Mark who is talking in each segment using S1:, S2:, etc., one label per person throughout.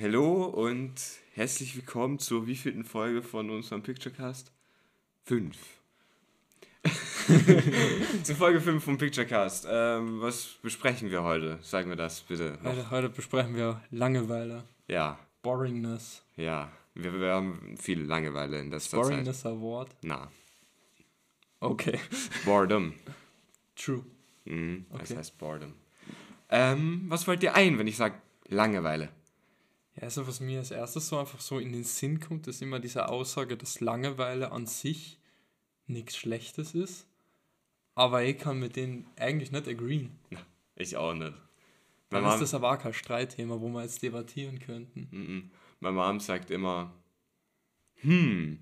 S1: Hallo und herzlich willkommen zur wievielten Folge von unserem Picturecast? Fünf. Zur Folge 5 vom Picturecast. Ähm, was besprechen wir heute? Sagen wir das bitte.
S2: Heute, heute besprechen wir Langeweile,
S1: Ja,
S2: Boringness,
S1: ja. Wir, wir haben viel Langeweile in letzter Zeit.
S2: Boringness Award.
S1: Na,
S2: Okay,
S1: Boredom.
S2: true.
S1: Mhm, Das
S2: Okay.
S1: heißt Boredom. Ähm, was fällt dir ein, wenn ich sage Langeweile?
S2: Ja, also was mir als erstes so einfach so in den Sinn kommt, ist immer diese Aussage, dass Langeweile an sich nichts Schlechtes ist. Aber ich kann mit denen eigentlich nicht agreeen.
S1: Ich auch nicht.
S2: Dann
S1: Meine
S2: ist
S1: Mom,
S2: das aber auch kein Streitthema, wo wir jetzt debattieren könnten.
S1: Meine Mom sagt immer, hm,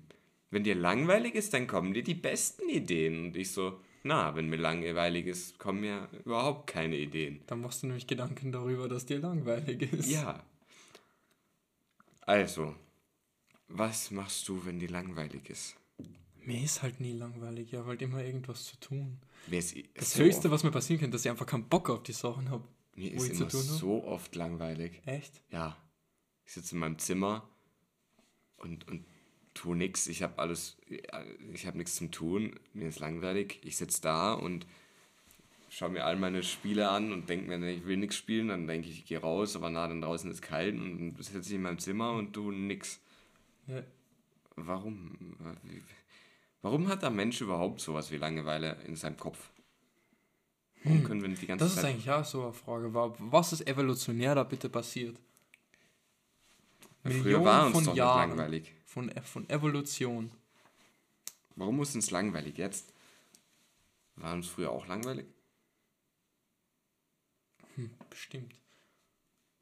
S1: wenn dir langweilig ist, dann kommen dir die besten Ideen. Und ich so, na, wenn mir langweilig ist, kommen mir überhaupt keine Ideen.
S2: Dann machst du nämlich Gedanken darüber, dass dir langweilig ist.
S1: Ja. Also, was machst du, wenn dir langweilig ist?
S2: Mir ist halt nie langweilig, ich habe halt immer irgendwas zu tun.
S1: Mir ist,
S2: Das
S1: so
S2: Höchste, was mir passieren könnte, dass ich einfach keinen Bock auf die Sachen habe.
S1: mir ist immer so oft langweilig.
S2: Echt?
S1: Ja. Ich sitze in meinem Zimmer und, und tue nichts. Ich habe alles, ich habe nichts zum Tun. Mir ist langweilig. Ich sitze da und schaue mir all meine Spiele an und denke mir, ich will nichts spielen. Dann denke ich, ich gehe raus, aber na, dann draußen ist kalt und sitze ich in meinem Zimmer und tue nichts.
S2: Ja,
S1: Warum? Warum hat der Mensch überhaupt sowas wie Langeweile in seinem Kopf? Warum können wir nicht die ganze
S2: Das ist
S1: Zeit...
S2: eigentlich auch so eine Frage. Wa- Was ist evolutionär da bitte passiert?
S1: Früher war uns doch nicht langweilig.
S2: Von, von Evolution.
S1: Warum muss uns langweilig jetzt? War uns früher auch langweilig?
S2: Bestimmt.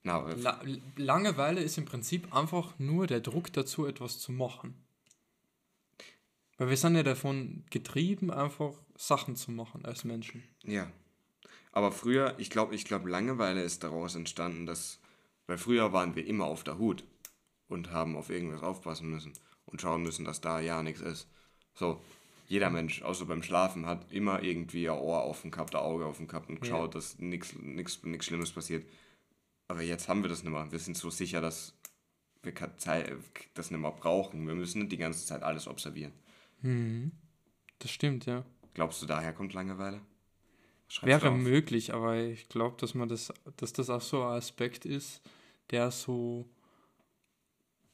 S1: Na,
S2: La Langeweile ist im Prinzip einfach nur der Druck dazu, etwas zu machen. Weil wir sind ja davon getrieben, einfach Sachen zu machen als Menschen.
S1: ja. Aber früher, ich glaube, ich glaube, Langeweile ist daraus entstanden, dass, weil früher waren wir immer auf der Hut und haben auf irgendwas aufpassen müssen und schauen müssen, dass da ja nichts ist. So, jeder Mensch, außer beim Schlafen, hat immer irgendwie ein Ohr offen gehabt, ein Auge offen gehabt und
S2: Ja.
S1: geschaut, dass nichts Schlimmes passiert. Aber jetzt haben wir das nicht mehr. Wir sind so sicher, dass wir das nicht mehr brauchen. Wir müssen nicht die ganze Zeit alles observieren.
S2: Das stimmt, ja.
S1: Glaubst du, daher kommt Langeweile? Schreib's
S2: Wäre möglich, aber ich glaube, dass man das, dass das auch so ein Aspekt ist, der so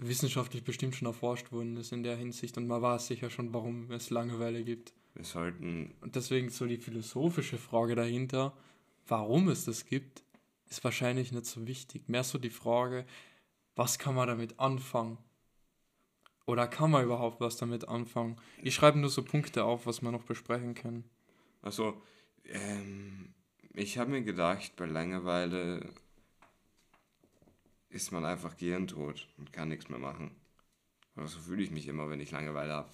S2: wissenschaftlich bestimmt schon erforscht worden ist in der Hinsicht und man weiß sicher schon, warum es Langeweile gibt.
S1: Wir sollten,
S2: Und deswegen so die philosophische Frage dahinter, warum es das gibt, ist wahrscheinlich nicht so wichtig. Mehr so die Frage, was kann man damit anfangen? Oder kann man überhaupt was damit anfangen? Ich schreibe nur so Punkte auf, was wir noch besprechen können.
S1: also, ähm, ich habe mir gedacht, bei Langeweile ist man einfach gehirntot und kann nichts mehr machen. Aber so fühle ich mich immer, wenn ich Langeweile habe.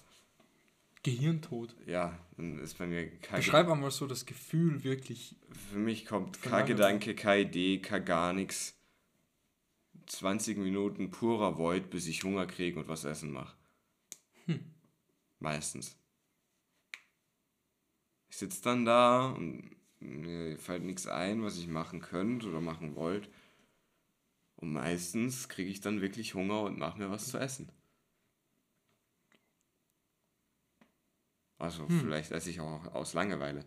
S2: Gehirntod.
S1: Ja, dann ist bei mir kein
S2: Beschreib einmal so das Gefühl wirklich.
S1: Für mich kommt kein. Gedanke, keine Idee, kein gar nichts. 20 Minuten purer Void, bis ich Hunger kriege und was essen mache. Meistens. Ich sitze dann da und mir fällt nichts ein, was ich machen könnte oder machen wollte. Und meistens kriege ich dann wirklich Hunger und mache mir was zu essen. Also vielleicht esse ich auch aus Langeweile.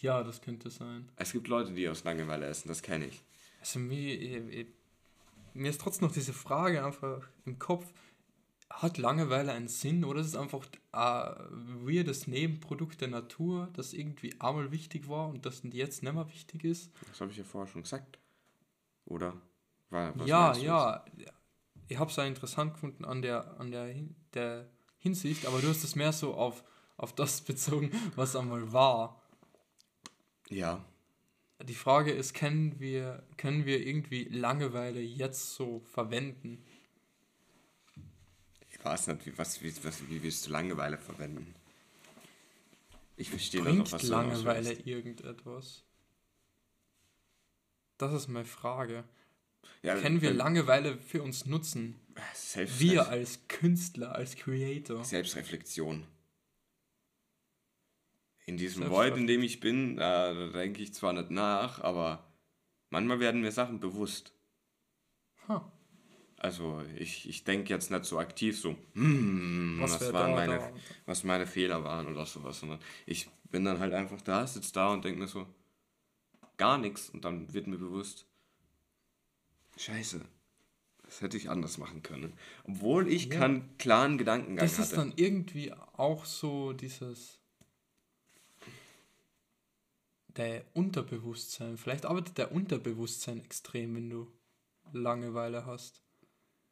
S2: Ja, das könnte sein.
S1: Es gibt Leute, die aus Langeweile essen, das kenne ich.
S2: Also mir, ich- ich- mir ist trotzdem noch diese Frage einfach im Kopf. Hat Langeweile einen Sinn oder ist es einfach ein weirdes Nebenprodukt der Natur, das irgendwie einmal wichtig war und das jetzt nicht mehr wichtig ist?
S1: Das habe ich ja vorher schon gesagt. Oder? Was
S2: ja,
S1: du
S2: ja. Ich habe es auch interessant gefunden an der, an der, der Hinsicht, aber du hast es mehr so auf, auf das bezogen, was einmal war.
S1: Ja.
S2: Die Frage ist, können wir, können wir irgendwie Langeweile jetzt so verwenden?
S1: Ich weiß nicht, wie, was, wie, was, wie willst du Langeweile verwenden? Ich verstehe noch,
S2: Bringt
S1: was du
S2: Langeweile
S1: hinaus willst.
S2: irgendetwas? Das ist meine Frage.
S1: Ja,
S2: Können wir
S1: wenn-
S2: Langeweile für uns nutzen?
S1: Selbst,
S2: Wir als Künstler, als Creator.
S1: Selbstreflexion. In diesem Void, in dem ich bin, da, denke ich zwar nicht nach, aber Manchmal werden mir Sachen bewusst.
S2: Huh.
S1: Also ich, ich denke jetzt nicht so aktiv so, hm,
S2: Was
S1: was,
S2: wär
S1: waren
S2: da,
S1: meine,
S2: da?
S1: was meine Fehler waren oder sowas, sondern ich bin dann halt einfach da, sitze da und denke mir so, gar nichts und dann wird mir bewusst, scheiße, das hätte ich anders machen können. Obwohl ich
S2: Ja.
S1: keinen klaren Gedankengang
S2: Das ist
S1: hatte.
S2: dann irgendwie auch so dieses. Der Unterbewusstsein. Vielleicht arbeitet der Unterbewusstsein extrem, wenn du Langeweile hast.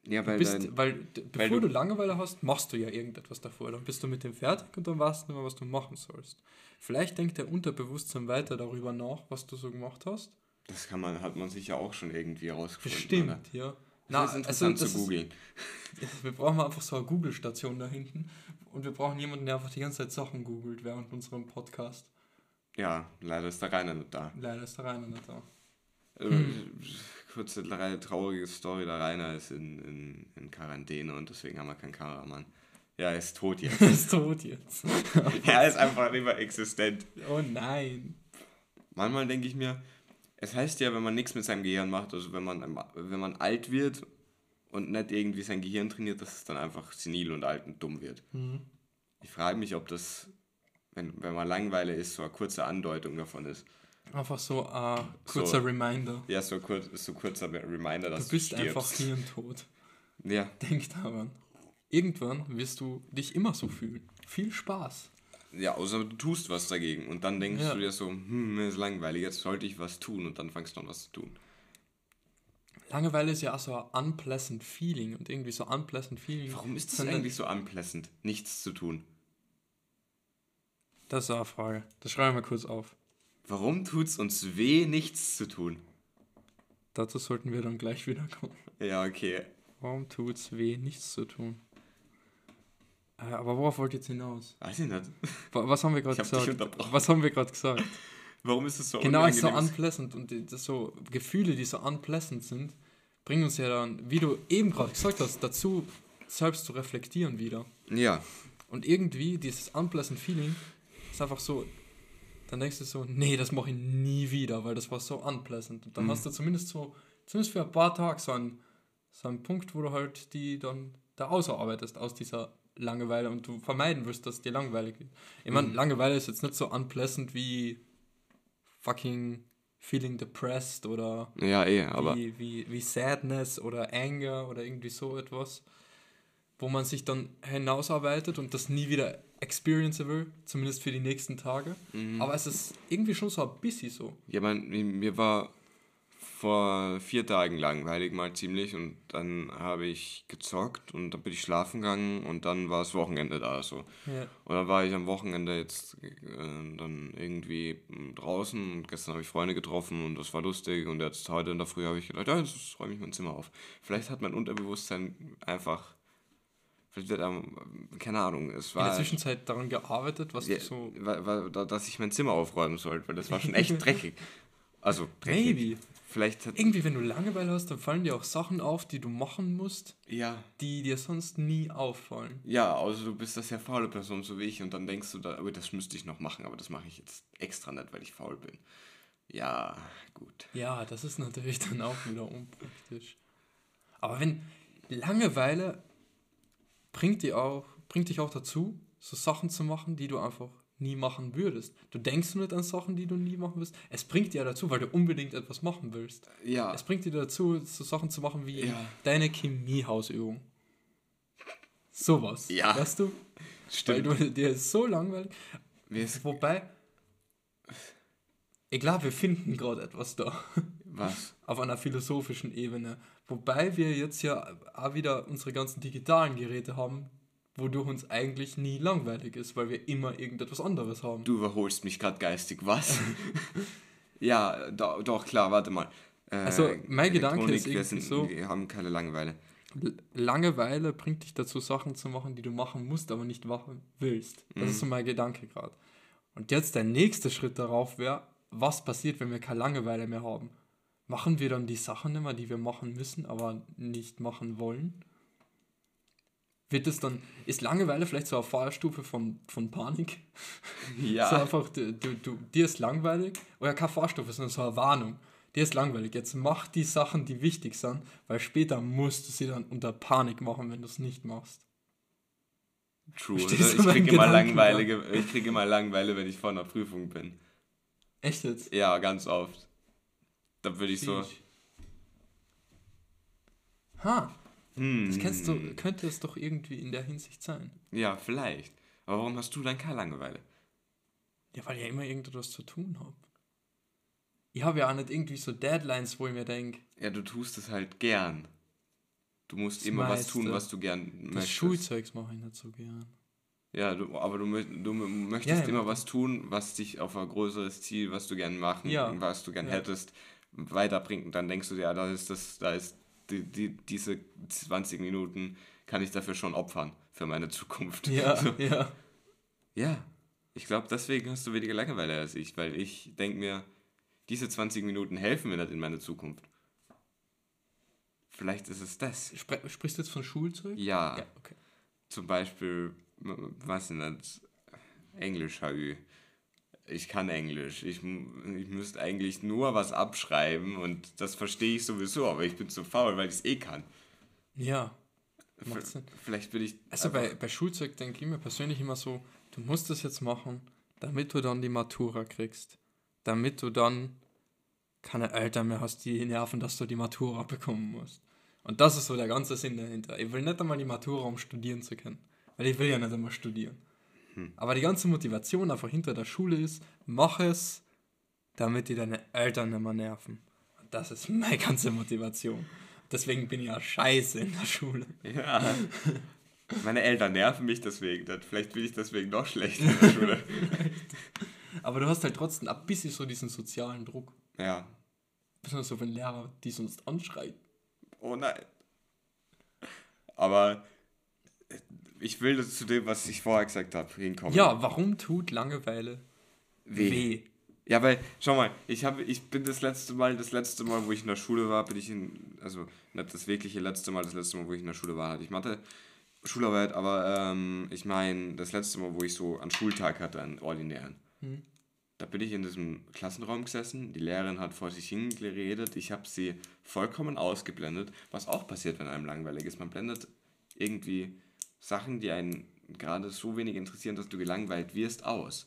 S1: ja,
S2: Du
S1: weil
S2: bist,
S1: dein,
S2: weil, bevor
S1: du-
S2: du Langeweile hast, machst du ja irgendetwas davor. Dann bist du mit dem fertig und dann weißt du nicht mehr, was du machen sollst. Vielleicht denkt der Unterbewusstsein weiter darüber nach, was du so gemacht hast.
S1: Das kann man, hat man sicher auch schon irgendwie rausgefunden. oder?
S2: Bestimmt, ja.
S1: Das ist interessant
S2: das
S1: zu googeln.
S2: Wir brauchen einfach so eine Google-Station da hinten. Und wir brauchen jemanden, der einfach die ganze Zeit Sachen googelt während unserem Podcast.
S1: Ja, leider ist der Rainer nicht da.
S2: Leider ist der Rainer nicht da.
S1: Also,
S2: Hm.
S1: Kurze, drei- traurige Story, der Rainer ist in, in, in Quarantäne und deswegen haben wir keinen Kameramann. Ja, er ist tot jetzt.
S2: Er ist tot jetzt.
S1: er ist einfach nicht mehr existent.
S2: Oh nein.
S1: Manchmal denke ich mir, es heißt ja, wenn man nichts mit seinem Gehirn macht, also wenn man, wenn man alt wird und nicht irgendwie sein Gehirn trainiert, dass es dann einfach senil und alt und dumm wird.
S2: Mhm.
S1: Ich frage mich, ob das, wenn, wenn man Langeweile ist, so eine kurze Andeutung davon ist.
S2: Einfach so ein kurzer
S1: So.
S2: Reminder.
S1: Ja, so, kurz, so kurzer Reminder, dass
S2: Du bist
S1: stirbst.
S2: einfach hirntot.
S1: Ja,
S2: Denk daran. Irgendwann wirst du dich immer so fühlen. Viel Spaß.
S1: Ja, außer du tust was dagegen und dann denkst
S2: Ja.
S1: du dir so, hm, mir ist langweilig, jetzt sollte ich was tun und dann fangst du an, was zu tun.
S2: Langeweile ist ja auch so ein unpleasant Feeling und irgendwie so unpleasant Feeling.
S1: Warum ist das eigentlich so unpleasant, nichts zu tun?
S2: Das ist eine Frage. Das schreiben wir kurz auf.
S1: Warum tut's uns weh, nichts zu tun?
S2: Dazu sollten wir dann gleich wieder kommen.
S1: Ja, okay.
S2: Warum tut's weh, nichts zu tun? Äh, aber worauf wollt ihr jetzt hinaus?
S1: Weiß ich nicht.
S2: Wa- Was haben wir gerade
S1: dich
S2: gesagt?
S1: unterbrochen.
S2: Was haben wir gerade gesagt?
S1: Warum ist es so
S2: genau, ist so unpleasant und die- das so Gefühle, die so unpleasant sind, bringen uns ja dann, wie du eben gerade gesagt hast, dazu selbst zu reflektieren wieder.
S1: Ja,
S2: Und irgendwie dieses unpleasant Feeling ist einfach so, dann denkst du so, nee, das mache ich nie wieder, weil das war so unpleasant. Und dann
S1: Mhm.
S2: hast du zumindest so, zumindest für ein paar Tage so einen, so einen Punkt, wo du halt die dann da ausarbeitest aus dieser Langeweile und du vermeiden wirst, dass dir langweilig wird. Ich meine,
S1: Mhm.
S2: Langeweile ist jetzt nicht so unpleasant wie fucking feeling depressed oder
S1: ja, eh, aber
S2: wie, wie, wie Sadness oder Anger oder irgendwie so etwas, wo man sich dann hinausarbeitet und das nie wieder experiencen will, zumindest für die nächsten Tage.
S1: Mhm.
S2: Aber es ist irgendwie schon so ein bisschen so.
S1: ja, man, mir war vor vier Tagen langweilig mal ziemlich und dann habe ich gezockt und dann bin ich schlafen gegangen und dann war das Wochenende da so.
S2: Ja.
S1: Und dann war ich am Wochenende jetzt äh, dann irgendwie mm, draußen und gestern habe ich Freunde getroffen und das war lustig und jetzt heute in der Früh habe ich gedacht, ja, jetzt räume ich mein Zimmer auf. Vielleicht hat mein Unterbewusstsein einfach, vielleicht wird am, keine Ahnung, es
S2: In der
S1: war,
S2: Zwischenzeit daran gearbeitet, was
S1: ja,
S2: du so.
S1: war, war, da- dass ich mein Zimmer aufräumen sollte, weil das war schon echt dreckig. Also dreckig.
S2: Maybe.
S1: Vielleicht hat,
S2: Irgendwie, wenn du Langeweile hast, dann fallen dir auch Sachen auf, die du machen musst,
S1: ja,
S2: die dir sonst nie auffallen.
S1: ja, also du bist das sehr faule Person, so wie ich und dann denkst du, da, aber das müsste ich noch machen, aber das mache ich jetzt extra nicht, weil ich faul bin. Ja, gut.
S2: Ja, das ist natürlich dann auch wieder unpraktisch. Aber wenn Langeweile bringt dich auch, bringt dich auch dazu, so Sachen zu machen, die du einfach nie machen würdest. Du denkst nicht an Sachen, die du nie machen wirst. Es bringt dir ja dazu, weil du unbedingt etwas machen willst.
S1: Ja,
S2: Es bringt dir dazu, so Sachen zu machen wie
S1: Ja.
S2: deine Chemiehausübung. Sowas.
S1: Ja.
S2: Weißt du?
S1: stimmt.
S2: Weil du, dir ist so langweilig.
S1: Mir ist,
S2: Wobei, ich glaube, wir finden gerade etwas da.
S1: was?
S2: auf einer philosophischen Ebene. Wobei wir jetzt ja auch wieder unsere ganzen digitalen Geräte haben, wodurch uns eigentlich nie langweilig ist, weil wir immer irgendetwas anderes haben.
S1: Du überholst mich gerade geistig, was? ja, do, doch, klar, warte mal. Äh,
S2: Also, mein Gedanke ist
S1: wir,
S2: irgendwie
S1: sind,
S2: so-
S1: wir haben keine Langeweile.
S2: Langeweile bringt dich dazu, Sachen zu machen, die du machen musst, aber nicht machen willst. Das ist so mein Gedanke gerade. Und jetzt der nächste Schritt darauf wäre, was passiert, wenn wir keine Langeweile mehr haben? Machen wir dann die Sachen nicht mehr, die wir machen müssen, aber nicht machen wollen? Wird es dann, ist Langeweile vielleicht so eine Vorstufe von, von Panik?
S1: Ja.
S2: So einfach, du, du, du, dir ist langweilig, oder keine Vorstufe, sondern so eine Warnung. dir ist langweilig. Jetzt mach die Sachen, die wichtig sind, weil später musst du sie dann unter Panik machen, wenn du es nicht machst.
S1: True. Also ich kriege immer langweilige, ich kriege immer Langeweile, wenn ich vor einer Prüfung bin.
S2: Echt jetzt?
S1: Ja, ganz oft. Da würde ich so.
S2: Ha,
S1: Hm.
S2: das kennst du, könnte es doch irgendwie in der Hinsicht sein.
S1: Ja, vielleicht. Aber warum hast du dann keine Langeweile?
S2: Ja, weil ich ja immer irgendetwas zu tun habe. Ich habe ja auch nicht irgendwie so Deadlines, wo ich mir denke,
S1: Ja, du tust es halt gern. Du musst
S2: Das
S1: immer was tun,
S2: meiste.
S1: was du gern
S2: das
S1: möchtest.
S2: Schulzeugs mache ich nicht so gern.
S1: Ja, du, aber du, du mö- möchtest
S2: Ja,
S1: immer was tun, was dich auf ein größeres Ziel, was du gern machen,
S2: Ja.
S1: was du gern
S2: Ja.
S1: hättest, weiterbringt. Und dann denkst du dir, ja, da ist das, da ist die, die, diese 20 Minuten kann ich dafür schon opfern für meine Zukunft.
S2: Ja,
S1: So.
S2: ja.
S1: Ja, ich glaube, deswegen hast du weniger Langeweile als ich, weil ich denke mir, diese 20 Minuten helfen mir nicht in meine Zukunft. Vielleicht ist es das.
S2: Spre sprichst du jetzt von Schulzeug?
S1: Ja,
S2: Ja, okay.
S1: zum Beispiel, was denn das? Englisch HÜ. Ich kann Englisch. Ich, ich müsste eigentlich nur was abschreiben und das verstehe ich sowieso, aber ich bin zu faul, weil ich es eh kann.
S2: Ja.
S1: V-. Vielleicht bin ich.
S2: Also bei, bei Schulzeug denke ich mir persönlich immer so, du musst das jetzt machen, damit du dann die Matura kriegst. Damit du dann keine Eltern mehr hast, die nerven, dass du die Matura bekommen musst. Und das ist so der ganze Sinn dahinter. Ich will nicht einmal die Matura, um studieren zu können. Weil ich will ja nicht einmal studieren. Aber die ganze Motivation einfach hinter der Schule ist, mach es, damit die deine Eltern nicht mehr nerven. Und das ist meine ganze Motivation. Deswegen bin ich ja scheiße in der Schule.
S1: Ja. Meine Eltern nerven mich deswegen. Vielleicht bin ich deswegen noch schlechter in der Schule.
S2: Aber du hast halt trotzdem ein bisschen so diesen sozialen Druck.
S1: Ja.
S2: Besonders so, wenn Lehrer die sonst anschreien.
S1: Oh nein. Aber ich will das zu dem, was ich vorher gesagt habe, hinkommen.
S2: Ja, warum tut Langeweile
S1: Weh.
S2: weh?
S1: Ja, weil, schau mal, ich, hab, ich bin das letzte Mal, das letzte Mal, wo ich in der Schule war, bin ich in, also nicht das wirkliche letzte Mal, das letzte Mal, wo ich in der Schule war, hatte ich Mathe, Schularbeit, aber ähm, ich meine, das letzte Mal, wo ich so einen Schultag hatte, einen ordinären.
S2: Hm.
S1: Da bin ich in diesem Klassenraum gesessen, die Lehrerin hat vor sich hingeredet, ich habe sie vollkommen ausgeblendet, was auch passiert, wenn einem langweilig ist. Man blendet irgendwie Sachen, die einen gerade so wenig interessieren, dass du gelangweilt wirst, aus.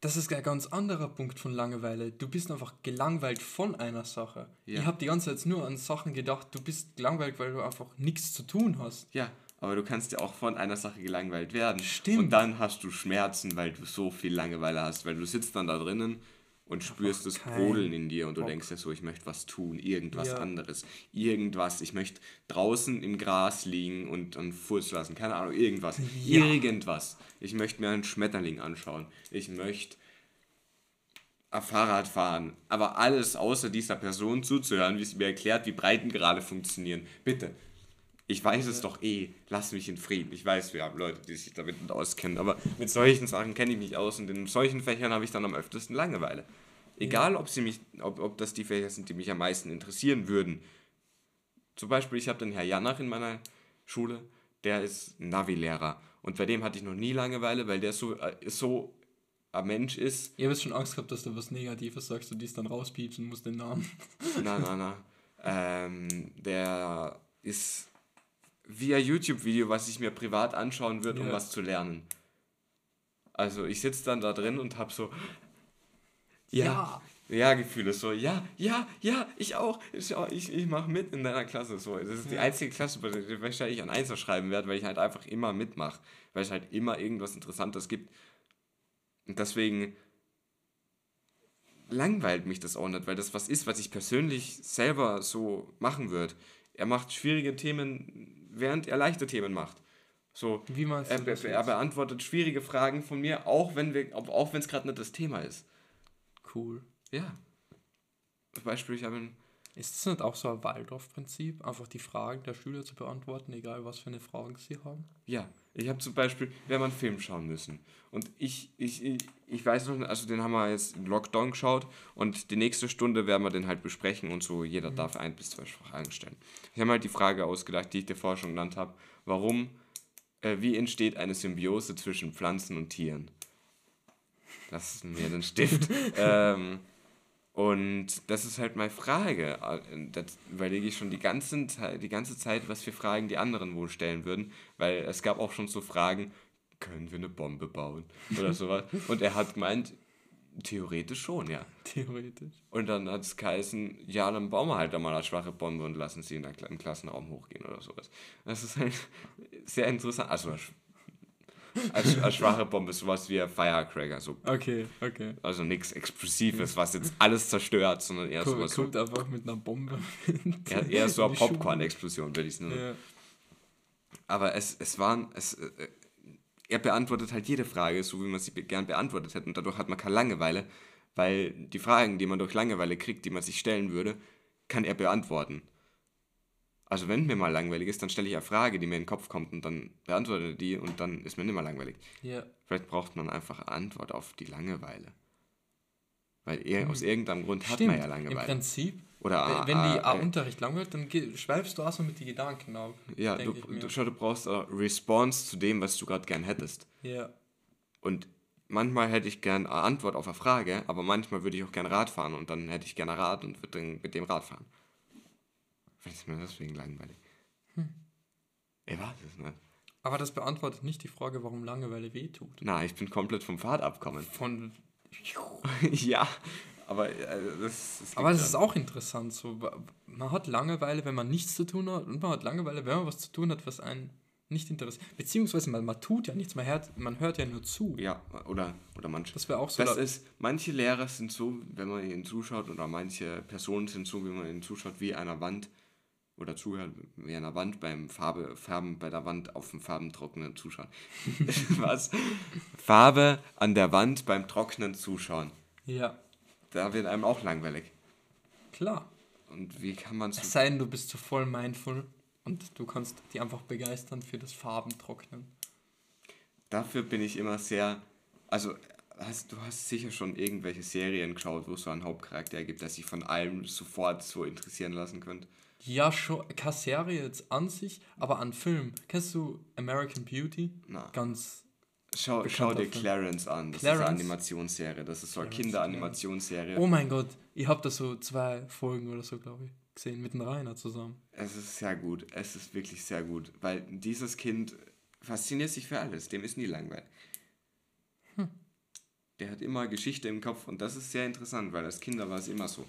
S2: Das ist ein ganz anderer Punkt von Langeweile. Du bist einfach gelangweilt von einer Sache.
S1: Ja.
S2: Ich habe die ganze Zeit nur an Sachen gedacht, du bist gelangweilt, weil du einfach nichts zu tun hast.
S1: Ja, aber du kannst ja auch von einer Sache gelangweilt werden.
S2: Stimmt.
S1: Und dann hast du Schmerzen, weil du so viel Langeweile hast, weil du sitzt dann da drinnen und spürst das
S2: kein
S1: Brodeln in dir und du
S2: Bock.
S1: denkst ja so, ich möchte was tun, irgendwas
S2: Ja.
S1: anderes, irgendwas. Ich möchte draußen im Gras liegen und einen Furz lassen, keine Ahnung, irgendwas.
S2: Ja.
S1: Irgendwas. Ich möchte mir einen Schmetterling anschauen. Ich möchte ein Fahrrad fahren. Aber alles außer dieser Person zuzuhören, wie sie mir erklärt, wie Breitengrade funktionieren. Bitte. Ich weiß es doch eh. Lass mich in Frieden. Ich weiß, wir haben Leute, die sich damit nicht auskennen. Aber mit solchen Sachen kenne ich mich aus und in solchen Fächern habe ich dann am öftesten Langeweile. Egal, ob, sie mich, ob, ob das die Fächer sind, die mich am meisten interessieren würden. Zum Beispiel, ich habe den Herr Janach in meiner Schule, der ist Navi-Lehrer. Und bei dem hatte ich noch nie Langeweile, weil der so, äh, so ein Mensch ist,
S2: habe jetzt schon Angst gehabt, dass du was Negatives sagst und dies dann rauspiepst und musst den Namen.
S1: Na, na, na. Ähm, der ist ein YouTube-Video, was ich mir privat anschauen würde, um
S2: Ja.
S1: was zu lernen. Also ich sitze dann da drin und habe so, ja, ja, Gefühle so, ja, ja, ja, ich auch, ich, ich, ich mache mit in deiner Klasse. So. Das ist die
S2: Ja.
S1: einzige Klasse, bei der ich wahrscheinlich an Einser schreiben werde, weil ich halt einfach immer mitmache, weil es halt immer irgendwas Interessantes gibt. Und deswegen langweilt mich das auch nicht, weil das was ist, was ich persönlich selber so machen würde. Er macht schwierige Themen, während er leichte Themen macht. So,
S2: Wie meinst
S1: er,
S2: du das
S1: er
S2: jetzt?
S1: beantwortet schwierige Fragen von mir, auch wenn wir, auch wenn es gerade nicht das Thema ist.
S2: Cool.
S1: Ja. Zum Beispiel, ich habe einen
S2: Ist das nicht auch so ein Waldorf-Prinzip, einfach die Fragen der Schüler zu beantworten, egal was für eine Fragen sie haben?
S1: Ja, ich habe zum Beispiel, wir haben einen Film schauen müssen. Und ich, ich, ich, ich weiß noch, also den haben wir jetzt in Lockdown geschaut und die nächste Stunde werden wir den halt besprechen und so, jeder darf ein bis zwei Fragen stellen. Ich habe halt die Frage ausgedacht, die ich dir vorher schon genannt habe. Warum, äh, wie entsteht eine Symbiose zwischen Pflanzen und Tieren? Lass mir den Stift. ähm, Und das ist halt meine Frage. Das überlege ich schon die, ganzen, die ganze Zeit, was für Fragen die anderen wohl stellen würden. Weil es gab auch schon so Fragen, können wir eine Bombe bauen? Oder sowas. Und er hat gemeint, theoretisch schon, ja.
S2: Theoretisch.
S1: Und dann hat es geheißen, ja, dann bauen wir halt da mal eine schwache Bombe und lassen sie in im Klassenraum hochgehen oder sowas. Das ist halt sehr interessant. Also als, als schwache Bombe sowas wie ein Firecracker. So.
S2: Okay, okay.
S1: Also nichts Explosives, was jetzt alles zerstört, sondern eher
S2: Kommt,
S1: sowas.
S2: kommt
S1: So,
S2: einfach mit einer Bombe.
S1: eher, eher so eine. Popcorn-Explosion, würde ich es nennen.
S2: Ja.
S1: Aber es, es waren. Es, äh, er beantwortet halt jede Frage, so wie man sie gern beantwortet hätte. Und dadurch hat man keine Langeweile, weil die Fragen, die man durch Langeweile kriegt, die man sich stellen würde, kann er beantworten. Also wenn mir mal langweilig ist, dann stelle ich eine Frage, die mir in den Kopf kommt und dann beantworte ich die und dann ist mir nicht mehr langweilig.
S2: ja.
S1: Vielleicht braucht man einfach eine Antwort auf die Langeweile. Weil er, aus irgendeinem Grund hat
S2: Stimmt.
S1: man ja
S2: Im
S1: Langeweile.
S2: Prinzip,
S1: Oder
S2: wenn die
S1: ah, äh,
S2: Unterricht langweilt, dann schweifst du auch so mit den Gedanken ab.
S1: Ja, du, du, schau, du brauchst eine Response zu dem, was du gerade gern hättest.
S2: Ja.
S1: Und manchmal hätte ich gern eine Antwort auf eine Frage, aber manchmal würde ich auch gern Rad fahren und dann hätte ich gerne Rad und würde mit dem Rad fahren. Vielleicht ist mir deswegen langweilig.
S2: Hm.
S1: Ich weiß es nicht.
S2: Aber das beantwortet nicht die Frage, warum Langeweile wehtut.
S1: Na, ich bin komplett vom Pfad abkommen.
S2: Von
S1: ja, aber äh, das, das
S2: Aber es ist auch interessant. So, man hat Langeweile, wenn man nichts zu tun hat, und man hat Langeweile, wenn man was zu tun hat, was einen nicht interessiert. Beziehungsweise man, man tut ja nichts, man hört, man hört ja nur zu.
S1: Ja, oder, oder manche.
S2: Das wäre auch so.
S1: Das
S2: da-
S1: ist, manche Lehrer sind so, wenn man ihnen zuschaut, oder manche Personen sind so, wenn man ihnen zuschaut, wie einer Wand oder zuhört, wie einer Wand beim Farbe, Farben bei der Wand auf dem Farbentrocknen zuschauen. Was? Farbe an der Wand beim Trocknen zuschauen.
S2: ja,
S1: Da wird einem auch langweilig.
S2: klar.
S1: Und wie kann man
S2: Es
S1: so.
S2: sei denn, du bist so voll mindful und du kannst die einfach begeistern für das Farbentrocknen.
S1: Dafür bin ich immer sehr. Also, hast, du hast sicher schon irgendwelche Serien geschaut, wo es so einen Hauptcharakter gibt, der sich von allem sofort so interessieren lassen könnte.
S2: Ja, schon, keine Serie jetzt an sich, aber an Film. Kennst du American Beauty?
S1: Na.
S2: Ganz.
S1: Schau, schau dir. Clarence an. Das ist
S2: Clarence?
S1: eine Animationsserie. Das ist so eine Kinderanimationsserie.
S2: Oh mein Gott, ich habe da so zwei Folgen oder so, glaube ich, gesehen, mit dem Rainer zusammen.
S1: Es ist sehr gut. Es ist wirklich sehr gut. Weil dieses Kind fasziniert sich für alles. Dem ist nie langweilig.
S2: Hm.
S1: Der hat immer Geschichte im Kopf und das ist sehr interessant, weil als Kinder war es immer so.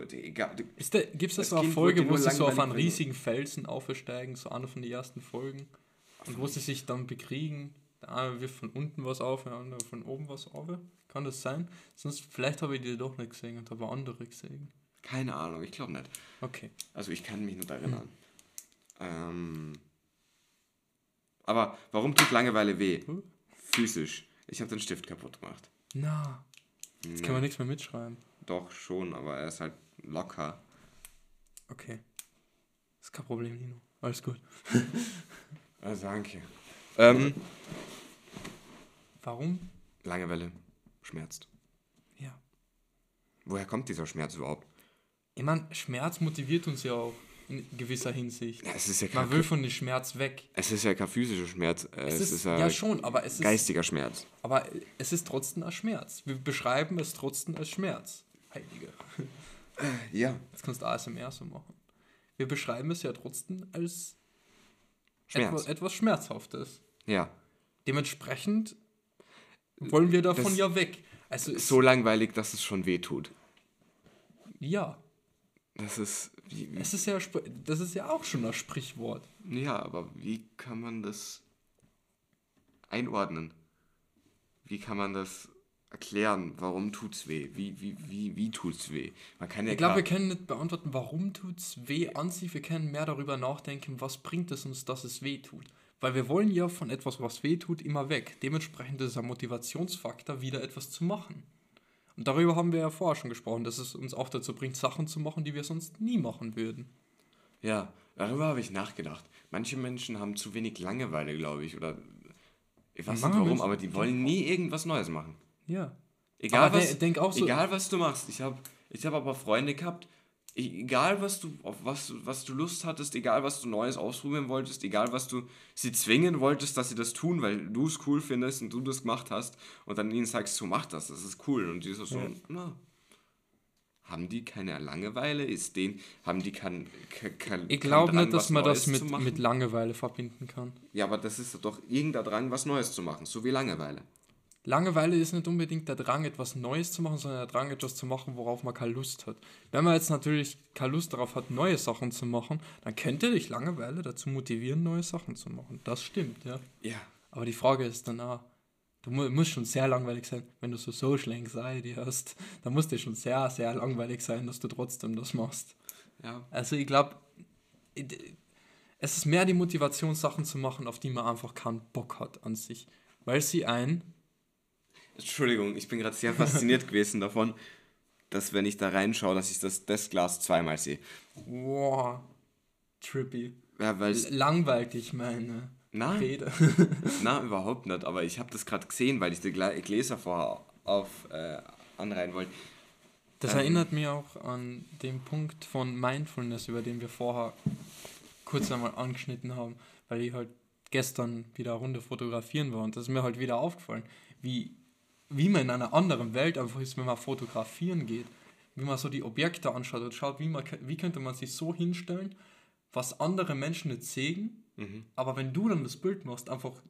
S1: Die- egal,
S2: da, gibt's da
S1: Das
S2: so eine
S1: Kind
S2: Folge, wo sie so auf einen riesigen Felsen aufsteigen, so eine von den ersten Folgen? Und wo sie sich dann bekriegen? Der eine wirft von unten was auf, der andere von oben was auf. Kann das sein? Sonst, vielleicht habe ich die doch nicht gesehen und habe andere gesehen.
S1: keine Ahnung, ich glaube nicht.
S2: Okay.
S1: Also ich kann mich nicht erinnern. Ähm, aber warum tut Langeweile weh?
S2: Hm?
S1: Physisch. Ich habe den Stift kaputt gemacht.
S2: Na, jetzt kann man nichts mehr mitschreiben.
S1: Doch schon, aber er ist halt locker.
S2: Okay. Ist kein Problem, Nino. Alles gut.
S1: Ah, danke. Ähm,
S2: Warum?
S1: Langeweile schmerzt.
S2: Ja.
S1: Woher kommt dieser Schmerz überhaupt?
S2: Ich meine, Schmerz motiviert uns ja auch in gewisser Hinsicht.
S1: Ja, ja
S2: Man will von dem Schmerz weg.
S1: es ist ja kein physischer Schmerz, äh,
S2: Es
S1: es,
S2: ist,
S1: ist,
S2: ja schon, aber es ist,
S1: geistiger Schmerz.
S2: aber es ist trotzdem ein Schmerz. Wir beschreiben es trotzdem als Schmerz. Heilige.
S1: Ja.
S2: Jetzt kannst du ASMR so machen. Wir beschreiben es ja trotzdem als
S1: Schmerz.
S2: etwas, etwas Schmerzhaftes.
S1: Ja.
S2: Dementsprechend wollen wir davon
S1: Das-
S2: ja weg. Also
S1: So langweilig, dass es schon weh tut.
S2: ja,
S1: Das ist. Wie, wie,
S2: es ist ja, das ist ja auch schon ein Sprichwort.
S1: ja, aber wie kann man das einordnen? Wie kann man das erklären? Warum tut's weh? Wie, wie, wie, wie tut's weh? Man kann ja
S2: Ich glaube, wir können nicht beantworten, warum tut es weh an sich. Wir können mehr darüber nachdenken, was bringt es uns, dass es weh tut. Weil wir wollen ja von etwas, was weh tut, immer weg. Dementsprechend ist es ein Motivationsfaktor, wieder etwas zu machen. Und darüber haben wir ja vorher schon gesprochen, dass es uns auch dazu bringt, Sachen zu machen, die wir sonst nie machen würden.
S1: Ja, darüber habe ich nachgedacht. Manche Menschen haben zu wenig Langeweile, glaube ich. Oder ich weiß nicht warum,
S2: Menschen-
S1: aber die wollen nie irgendwas Neues machen.
S2: Ja.
S1: Egal,
S2: Aber
S1: was,
S2: de- denk auch so-
S1: egal was du machst. Ich habe ich hab aber Freunde gehabt, e- egal was du, auf was, was du Lust hattest, egal was du Neues ausprobieren wolltest, egal was du sie zwingen wolltest, dass sie das tun, weil du es cool findest und du das gemacht hast und dann ihnen sagst, so mach das, das ist cool. Und die so, so
S2: Ja.
S1: na. Haben die keine Langeweile? Ist den, haben die kein, kein,
S2: Ich glaube nicht, dass man
S1: Neues
S2: das mit, mit Langeweile verbinden kann.
S1: Ja, aber das ist doch irgendein Drang, was Neues zu machen, so wie Langeweile.
S2: Langeweile ist nicht unbedingt der Drang, etwas Neues zu machen, sondern der Drang, etwas zu machen, worauf man keine Lust hat. Wenn man jetzt natürlich keine Lust darauf hat, neue Sachen zu machen, dann könnte dich Langeweile dazu motivieren, neue Sachen zu machen. Das stimmt, ja.
S1: Ja.
S2: Aber die Frage ist dann auch, du mu musst schon sehr langweilig sein, wenn du so Social Anxiety hast. Dann muss dir schon sehr, sehr langweilig sein, dass du trotzdem das machst.
S1: Ja.
S2: Also ich glaube, es ist mehr die Motivation, Sachen zu machen, auf die man einfach keinen Bock hat an sich. Weil sie ein
S1: Entschuldigung, ich bin gerade sehr fasziniert gewesen davon, dass wenn ich da reinschaue, dass ich das, das Glas zweimal sehe.
S2: Wow, trippy.
S1: Ja, weil
S2: L- Langweilig meine
S1: Nein.
S2: Rede.
S1: Na, überhaupt nicht. Aber ich habe das gerade gesehen, weil ich die Gläser vorher auf äh, anreihen wollte.
S2: Das
S1: Ähm.
S2: erinnert mich auch an den Punkt von Mindfulness, über den wir vorher kurz einmal angeschnitten haben, weil ich halt gestern wieder eine Runde fotografieren war und das ist mir halt wieder aufgefallen, wie, wie man in einer anderen Welt einfach ist, wenn man fotografieren geht, wie man so die Objekte anschaut und schaut, wie, man, wie könnte man sich so hinstellen, was andere Menschen nicht sehen,
S1: Mhm.
S2: aber wenn du dann das Bild machst, einfach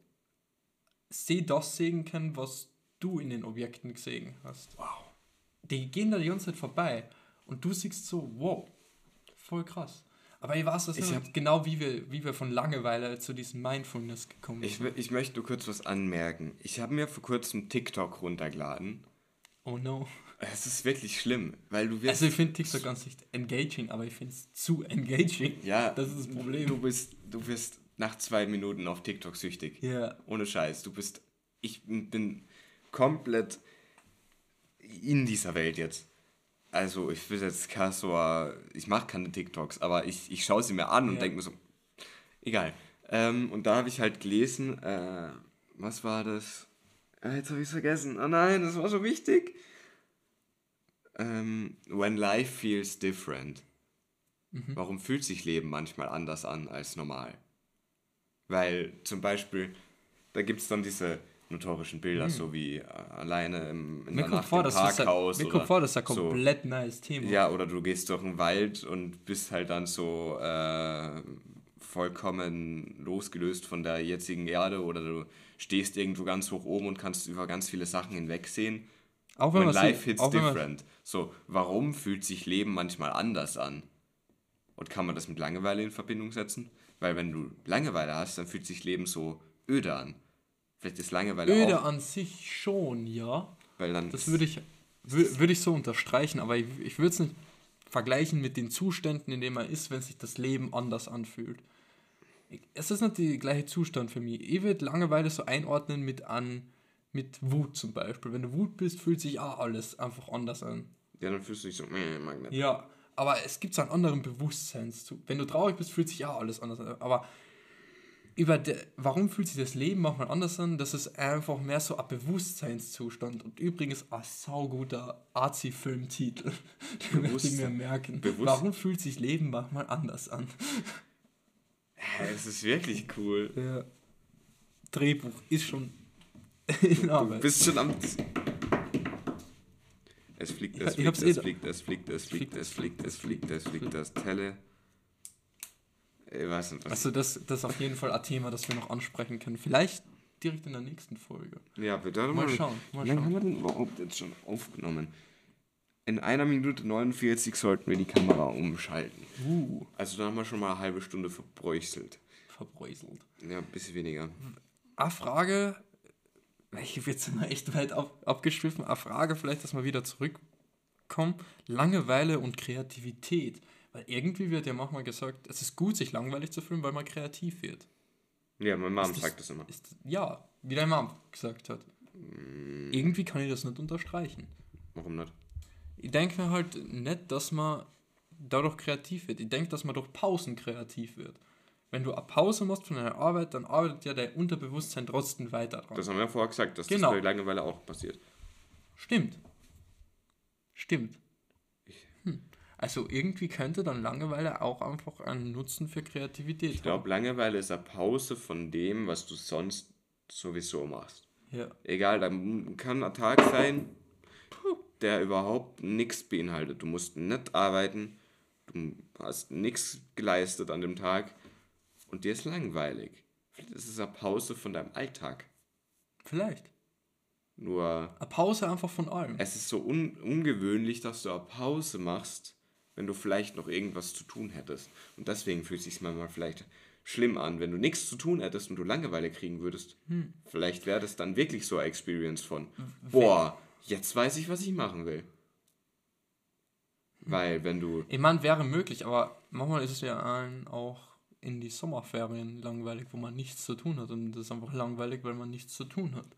S2: seh das sehen können, was du in den Objekten gesehen hast.
S1: Wow.
S2: Die gehen da die ganze Zeit vorbei und du siehst so, wow, voll krass. Aber ich weiß das
S1: Ich
S2: nicht, genau wie wir, wie wir von Langeweile zu diesem Mindfulness gekommen
S1: Ich,
S2: sind.
S1: ich möchte nur kurz was anmerken. Ich habe mir vor kurzem TikTok runtergeladen.
S2: Oh no.
S1: Es ist wirklich schlimm, weil du wirst.
S2: Also ich finde TikTok ganz nicht engaging, aber ich finde es zu engaging.
S1: ja,
S2: Das ist das Problem.
S1: Du bist, du wirst nach zwei Minuten auf TikTok süchtig.
S2: Ja.
S1: Ohne Scheiß. Du bist. Ich bin komplett in dieser Welt jetzt. Also, ich will jetzt ein- Ich mache keine TikToks, aber ich, ich schaue sie mir an und
S2: Ja.
S1: denke mir so. Egal. Ähm, und da habe ich halt gelesen, äh, was war das? Ah, jetzt habe ich es vergessen. Oh nein, das war so wichtig. Ähm, when life feels different. Warum fühlt sich Leben manchmal anders an als normal? Weil zum Beispiel, da gibt es dann diese notorischen Bilder, so wie äh, alleine im, in
S2: Mir
S1: der Nacht
S2: vor,
S1: im
S2: ein,
S1: Parkhaus.
S2: mir
S1: oder
S2: kommt vor, das ist ein
S1: so.
S2: komplett neues Thema.
S1: Ja, oder du gehst durch den Wald und bist halt dann so äh, vollkommen losgelöst von der jetzigen Erde oder du stehst irgendwo ganz hoch oben und kannst über ganz viele Sachen hinwegsehen.
S2: Auch wenn
S1: When
S2: man
S1: life hits different. So, warum fühlt sich Leben manchmal anders an? Und kann man das mit Langeweile in Verbindung setzen? Weil wenn du Langeweile hast, dann fühlt sich Leben so öde an. Vielleicht ist Langeweile
S2: Öde
S1: auch,
S2: an sich schon, ja.
S1: weil dann
S2: Das würde ich, wür- würde ich so unterstreichen, aber ich, ich würde es nicht vergleichen mit den Zuständen, in denen man ist, wenn sich das Leben anders anfühlt. Es ist nicht der gleiche Zustand für mich. Ich würde Langeweile so einordnen mit an mit Wut zum Beispiel. Wenn du Wut bist, fühlt sich auch alles einfach anders an.
S1: ja, dann fühlst du dich so, äh, mag nicht.
S2: Ja, aber es gibt so einen anderen Bewusstseinszug. Wenn du traurig bist, fühlt sich auch alles anders an. Aber über de, warum fühlt sich das Leben manchmal anders an? Das ist einfach mehr so ein Bewusstseinszustand. Und übrigens ein sauguter Arzi-Filmtitel. Den möchte ich mir merken.
S1: Bewusst-
S2: Warum fühlt sich Leben manchmal anders an?
S1: Ja, Es ist wirklich cool.
S2: Der Drehbuch ist schon in
S1: Du
S2: Arbeit.
S1: bist schon am. Es fliegt, es
S2: Ich hab's
S1: fliegt,
S2: eh
S1: es fliegt, es fliegt, es fliegt, es fliegt, es fliegt, es fliegt, das Tele. Nicht, was.
S2: Also das, das ist auf jeden Fall ein Thema, das wir noch ansprechen können. Vielleicht direkt in der nächsten Folge.
S1: Ja, bitte.
S2: Mal schauen, mal
S1: Wie lange
S2: schauen.
S1: haben wir denn überhaupt jetzt schon aufgenommen? In einer Minute 49 sollten wir die Kamera umschalten.
S2: Uh,
S1: Also da haben wir schon mal eine halbe Stunde verbräuchselt.
S2: verbräuselt.
S1: Ja, ein bisschen weniger.
S2: Eine Frage, ich jetzt mal echt weit ab, abgeschwiffen, eine Frage vielleicht, dass wir wieder zurückkommen. Langeweile und Kreativität. Weil irgendwie wird ja manchmal gesagt, es ist gut, sich langweilig zu fühlen, weil man kreativ wird.
S1: Ja, meine Mom
S2: Ist das-
S1: sagt das immer.
S2: Ist, ja, wie dein Mom gesagt hat. Irgendwie kann ich das nicht unterstreichen.
S1: Warum nicht?
S2: Ich denke mir halt nicht, dass man dadurch kreativ wird. Ich denke, dass man durch Pausen kreativ wird. Wenn du eine Pause machst von deiner Arbeit, dann arbeitet ja dein Unterbewusstsein trotzdem weiter dran.
S1: Das haben wir ja vorher gesagt, dass
S2: Genau.
S1: das bei Langeweile auch passiert.
S2: Stimmt. Stimmt. Also irgendwie könnte dann Langeweile auch einfach einen Nutzen für Kreativität
S1: Ich glaube, Langeweile ist eine Pause von dem, was du sonst sowieso machst.
S2: Ja.
S1: Egal, dann kann ein Tag sein, der überhaupt nichts beinhaltet. Du musst nicht arbeiten, du hast nichts geleistet an dem Tag und dir ist langweilig. Vielleicht ist es eine Pause von deinem Alltag.
S2: Vielleicht.
S1: Nur
S2: Eine Pause einfach von allem.
S1: es ist so un ungewöhnlich, dass du eine Pause machst, wenn du vielleicht noch irgendwas zu tun hättest. Und deswegen fühlt es sich manchmal vielleicht schlimm an. Wenn du nichts zu tun hättest und du Langeweile kriegen würdest, vielleicht wäre das dann wirklich so eine Experience von, boah, jetzt weiß ich, was ich machen will. Weil wenn du,
S2: Ich meine, wäre möglich, aber manchmal ist es ja allen auch in die Sommerferien langweilig, wo man nichts zu tun hat. Und das ist einfach langweilig, weil man nichts zu tun hat.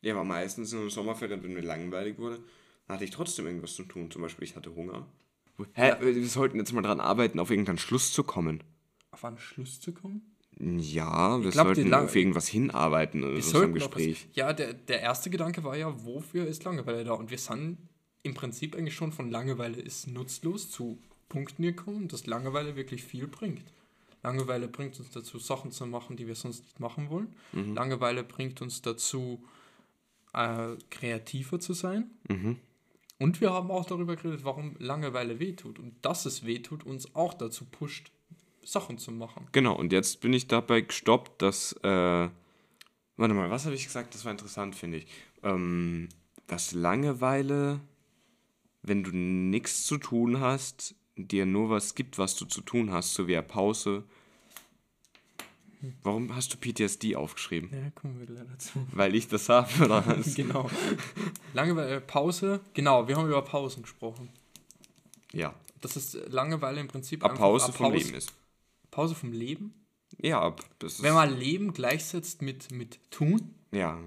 S1: ja, aber meistens in den Sommerferien, wenn mir langweilig wurde, hatte ich trotzdem irgendwas zu tun. Zum Beispiel, ich hatte Hunger. Hä, wir sollten jetzt mal dran arbeiten, auf irgendeinen Schluss zu kommen.
S2: Auf einen Schluss zu kommen?
S1: Ja, wir
S2: glaub,
S1: sollten auf irgendwas hinarbeiten in unserem
S2: sollten auch
S1: Gespräch.
S2: Was, ja, der, der erste Gedanke war ja, wofür ist Langeweile da? Und wir sind im Prinzip eigentlich schon von Langeweile ist nutzlos zu Punkten gekommen, dass Langeweile wirklich viel bringt. Langeweile bringt uns dazu, Sachen zu machen, die wir sonst nicht machen wollen.
S1: Mhm.
S2: Langeweile bringt uns dazu, äh, kreativer zu sein.
S1: Mhm.
S2: Und wir haben auch darüber geredet, warum Langeweile wehtut. Und dass es wehtut, uns auch dazu pusht, Sachen zu machen.
S1: Genau, und jetzt bin ich dabei gestoppt, dass, äh, warte mal, was habe ich gesagt? Das war interessant, finde ich. Ähm, dass Langeweile, wenn du nichts zu tun hast, dir nur was gibt, was du zu tun hast, so wie eine Pause. Warum hast du PTSD aufgeschrieben?
S2: Ja, kommen wir gleich dazu.
S1: Weil ich das habe, oder was?
S2: genau. Langeweile, Pause. Genau, wir haben über Pausen gesprochen.
S1: ja,
S2: Das ist Langeweile im Prinzip
S1: eine Pause vom
S2: Pause-
S1: Leben ist.
S2: Pause vom Leben.
S1: Ja, ab- das ist,
S2: Wenn man Leben gleichsetzt mit, mit tun,
S1: ja,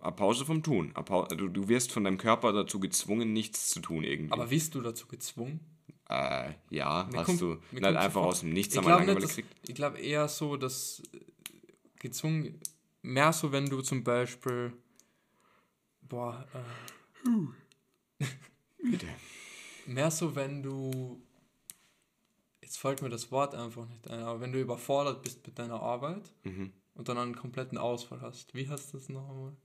S1: eine Pause vom Tun. Du, du wirst von deinem Körper dazu gezwungen, nichts zu tun irgendwie.
S2: aber wirst du dazu gezwungen?
S1: Äh, ja,
S2: Mir
S1: hast
S2: kommt-
S1: du nicht einfach
S2: sofort-
S1: aus dem Nichts
S2: Ich
S1: einmal
S2: glaube
S1: Langeweile
S2: nicht,
S1: gekriegt?
S2: ich glaube eher so, dass äh, gezwungen, mehr so, wenn du zum Beispiel, boah, äh,
S1: Bitte.
S2: mehr so, wenn du, jetzt fällt mir das Wort einfach nicht ein, aber wenn du überfordert bist mit deiner Arbeit
S1: Mhm.
S2: und dann einen kompletten Ausfall hast. Wie heißt das noch einmal?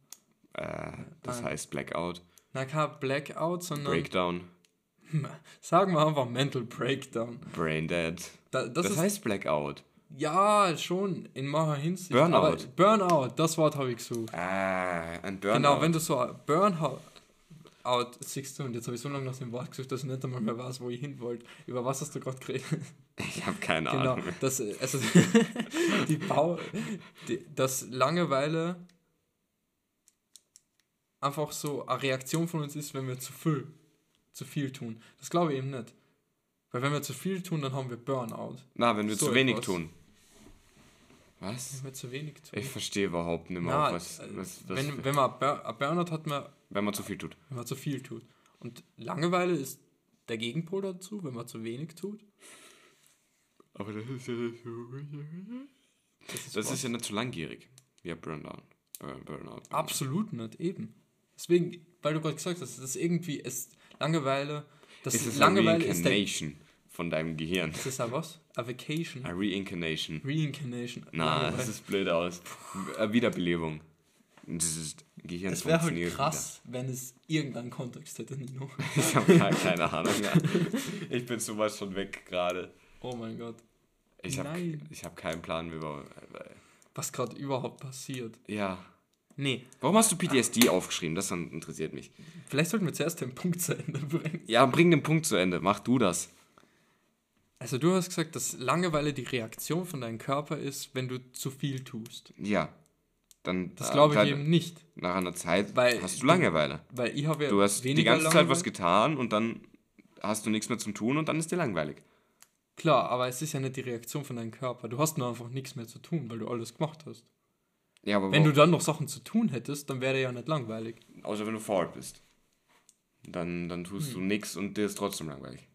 S1: Äh, das
S2: Nein.
S1: heißt Blackout,
S2: Na, kein Blackout, sondern
S1: Breakdown,
S2: sagen wir einfach Mental Breakdown.
S1: Brain Dead.
S2: Da, das,
S1: Das, heißt Blackout.
S2: ja, schon in mancher Hinsicht.
S1: Burnout.
S2: Aber Burnout, das Wort habe ich gesucht.
S1: Ah, ein Burnout.
S2: Genau, wenn du so Burnout siehst du, und jetzt habe ich so lange nach dem Wort gesucht, dass ich nicht einmal mehr weiß, wo ich hin wollte. Über was hast du gerade geredet?
S1: ich habe keine
S2: genau,
S1: Ahnung.
S2: das, also die Pau die, das Langeweile einfach so eine Reaktion von uns ist, wenn wir zu viel, zu viel tun. Das glaube ich eben nicht. Weil wenn wir zu viel tun, dann haben wir Burnout.
S1: Na, wenn wir
S2: so
S1: zu wenig
S2: etwas.
S1: tun. Was?
S2: Wenn wir zu wenig tun.
S1: Ich verstehe überhaupt nicht mehr,
S2: Na,
S1: was,
S2: äh,
S1: was, was
S2: wenn, wenn man ein ein Burnout hat, man,
S1: wenn man zu viel tut.
S2: wenn man zu viel tut. Und Langeweile ist der Gegenpol dazu, wenn man zu wenig tut.
S1: Aber das ist ja nicht so.
S2: Das ist,
S1: Das ist ja nicht so langjährig. wie ein Burnout. Äh, Burnout.
S2: Absolut nicht, eben. Deswegen, weil du gerade gesagt hast, das ist irgendwie, es, Langeweile, das
S1: ist
S2: Langeweile
S1: eine
S2: ist der,
S1: Reincarnation von deinem Gehirn.
S2: das ist ja was? A Vacation.
S1: Eine Reincarnation.
S2: Reincarnation.
S1: Na,
S2: Langeweile.
S1: das ist blöd aus. Eine Wiederbelebung. Das ist Gehirn
S2: Das wäre halt krass, wenn es irgendeinen Kontext hätte, Nino.
S1: wieder. Ich habe gar keine Ahnung. Ich bin sowas von weg gerade.
S2: Oh mein Gott.
S1: Ich habe
S2: Nein.
S1: ich hab keinen Plan, wir.
S2: Was gerade überhaupt passiert.
S1: Ja.
S2: Nee,
S1: Warum hast du PTSD aufgeschrieben? Das interessiert mich.
S2: vielleicht sollten wir zuerst den Punkt zu Ende bringen.
S1: Ja, bring den Punkt zu Ende. Mach du das.
S2: Also du hast gesagt, dass Langeweile die Reaktion von deinem Körper ist, wenn du zu viel tust.
S1: Ja. Dann
S2: Das
S1: äh,
S2: glaube ich eben nicht,
S1: Nach einer Zeit
S2: Weil
S1: hast du Langeweile.
S2: weil ich habe ja
S1: Du hast die ganze Zeit
S2: Langeweile.
S1: was getan und dann hast du nichts mehr zum Tun und dann ist dir langweilig.
S2: Klar, aber es ist ja nicht die Reaktion von deinem Körper. Du hast nur einfach nichts mehr zu tun, weil du alles gemacht hast.
S1: Ja, aber
S2: Wenn
S1: wo-
S2: du dann noch Sachen zu tun hättest, dann wäre ja nicht langweilig.
S1: außer wenn du faul bist. Dann, dann
S2: Hm.
S1: tust du nichts und dir ist trotzdem langweilig.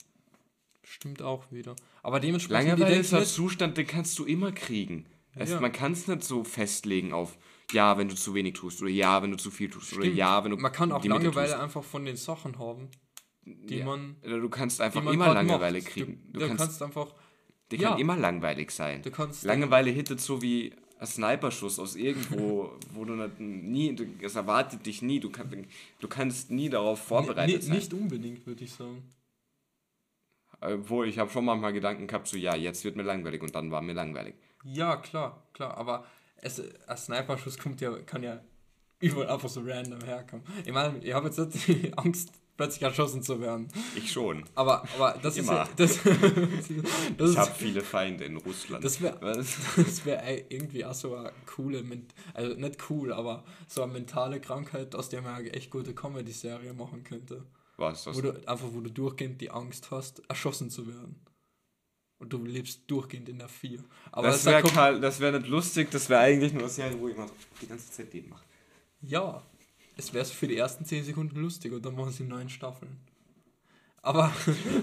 S2: Stimmt auch wieder. Aber dementsprechend
S1: Langeweile ist ein
S2: Identität-
S1: Zustand, den kannst du immer kriegen. Es,
S2: Ja.
S1: Man kann es nicht so festlegen auf ja, wenn du zu wenig tust oder ja, wenn du zu viel tust oder
S2: Stimmt.
S1: ja, wenn du
S2: Man kann auch Langeweile einfach von den Sachen haben, die
S1: ja.
S2: man,
S1: Oder Du kannst einfach immer Langeweile
S2: macht.
S1: kriegen.
S2: Du,
S1: Du, kannst,
S2: kannst einfach,
S1: dir
S2: ja.
S1: kann immer langweilig sein.
S2: du kannst,
S1: Langeweile hittet so wie ein Sniperschuss aus irgendwo, wo du nicht, nie, es erwartet dich nie, du, kann, du kannst nie darauf vorbereitet sein.
S2: Nicht unbedingt, würde ich sagen.
S1: Obwohl, ich habe schon manchmal Gedanken gehabt, so ja, jetzt wird mir langweilig und dann war mir langweilig.
S2: Ja, klar, klar, aber es, ein Sniper-Schuss kommt ja, kann ja überall einfach so random herkommen. Ich meine, ich habe jetzt nicht die Angst, plötzlich erschossen zu werden.
S1: Ich schon.
S2: Aber, aber das ist
S1: Immer.
S2: ja, das, das
S1: Ich habe
S2: ist,
S1: viele Feinde in Russland.
S2: das wäre das wär irgendwie auch so eine coole, also nicht cool, aber so eine mentale Krankheit, aus der man eine echt gute Comedy-Serie machen könnte.
S1: Was? Das?
S2: Wo du einfach, wo du durchgehend die Angst hast, erschossen zu werden. Und du lebst durchgehend in der 4. Aber
S1: Das
S2: es
S1: wäre das wär nicht lustig, das wäre eigentlich nur eine Serie, wo jemand die ganze Zeit den macht.
S2: Ja, es wäre für die ersten 10 Sekunden lustig und dann machen sie neun Staffeln. Aber,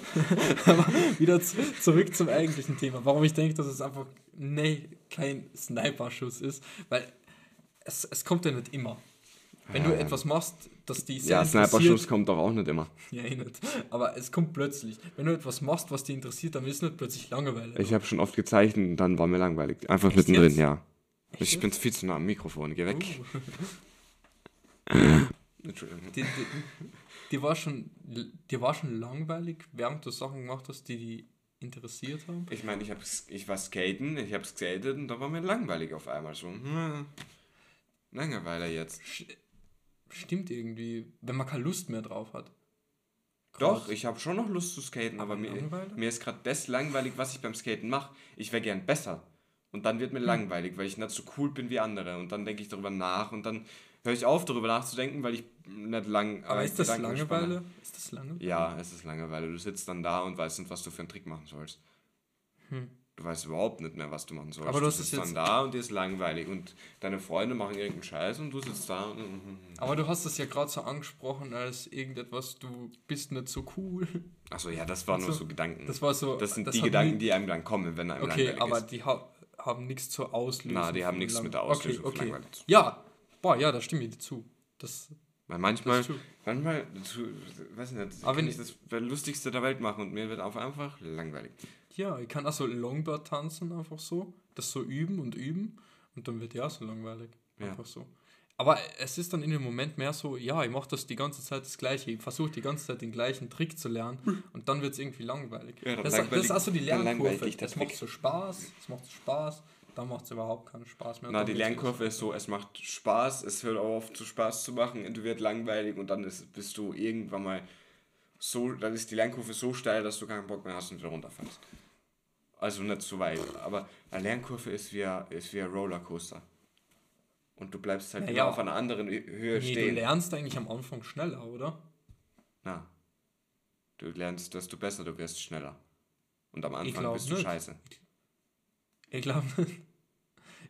S2: aber wieder zu, zurück zum eigentlichen Thema. Warum ich denke, dass es einfach nee, kein Sniper-Schuss ist, weil es, es kommt ja nicht immer. Wenn du
S1: Ja.
S2: etwas machst, dass die
S1: Ja,
S2: sehr
S1: Sniper-Schuss kommt doch auch nicht immer.
S2: Ja, eh nicht. Aber es kommt plötzlich. Wenn du etwas machst, was dich interessiert, dann ist nicht plötzlich Langeweile.
S1: Ich habe schon oft gezeichnet und dann war mir langweilig. Einfach
S2: Echt
S1: mittendrin,
S2: jetzt?
S1: ja.
S2: Echt
S1: Ich bin viel zu nah am Mikrofon, geh weg.
S2: Uh.
S1: Entschuldigung.
S2: Die, die, die, war schon, die war schon langweilig, während du Sachen gemacht hast, die die interessiert haben.
S1: Ich meine, ich, ich war skaten, ich habe skatet und da war mir langweilig auf einmal so. Hm, Langeweile jetzt.
S2: Stimmt irgendwie, wenn man keine Lust mehr drauf hat.
S1: Doch, ich habe schon noch Lust zu skaten, aber,
S2: Aber
S1: mir, mir ist gerade das langweilig, was ich beim Skaten mache. Ich wäre gern besser. Und dann
S2: Hm.
S1: wird mir langweilig, weil ich nicht so cool bin wie andere. Und dann denke ich darüber nach und dann höre ich auf, darüber nachzudenken, weil ich nicht lang.
S2: Aber ist das Langeweile? Ist das Langeweile?
S1: Ja, es ist Langeweile. Du sitzt dann da und weißt nicht, was du für einen Trick machen sollst.
S2: Hm.
S1: Du weißt überhaupt nicht mehr, was du machen sollst.
S2: Aber du hast
S1: sitzt dann da und dir ist langweilig. Und deine Freunde machen irgendeinen Scheiß und du sitzt da und.
S2: Aber du hast es ja gerade so angesprochen als irgendetwas, du bist nicht so cool.
S1: Achso, ja, das waren nur
S2: Also,
S1: so Gedanken.
S2: Das war so.
S1: Das sind
S2: das
S1: die Gedanken, die einem dann kommen, wenn einem
S2: Okay,
S1: langweilig
S2: aber
S1: ist.
S2: die ha haben nichts zur Auslösung.
S1: Na, die haben nichts mit der Auslösung
S2: okay, okay. Ja, boah, ja, da stimme ich dir zu. Das,
S1: Weil
S2: das
S1: manchmal,
S2: ist true.
S1: manchmal, zu, weiß nicht,
S2: Aber
S1: kann
S2: wenn
S1: ich das Lustigste der Welt machen und mir wird auch einfach langweilig.
S2: Ja, ich kann auch so Longboard tanzen, einfach so. Das so üben und üben. Und dann wird ja so langweilig.
S1: Ja.
S2: Einfach so. Aber es ist dann in dem Moment mehr so, ja, ich mache das die ganze Zeit das Gleiche. Ich versuche die ganze Zeit den gleichen Trick zu lernen. Und dann wird es irgendwie langweilig.
S1: Ja, dann
S2: das, das
S1: langweilig-
S2: ist auch so die
S1: dann langweilt
S2: Lernkurve.
S1: dich der
S2: Es macht so Spaß, es macht so Spaß. Dann macht es überhaupt keinen Spaß mehr.
S1: Na, die Lernkurve ist so, es macht Spaß, es hört auf zu Spaß zu machen, du wird langweilig und dann ist, bist du irgendwann mal so, dann ist die Lernkurve so steil, dass du keinen Bock mehr hast und wieder runterfällst. Also nicht zu weit, aber eine Lernkurve ist wie ein, ist wie ein Rollercoaster. Und du bleibst halt
S2: Naja.
S1: immer auf einer anderen Höhe
S2: Nee, du
S1: stehen.
S2: lernst eigentlich am Anfang schneller, oder?
S1: Na. Du lernst, desto besser du wirst, schneller. Und am Anfang bist du
S2: nicht.
S1: scheiße.
S2: Ich glaube.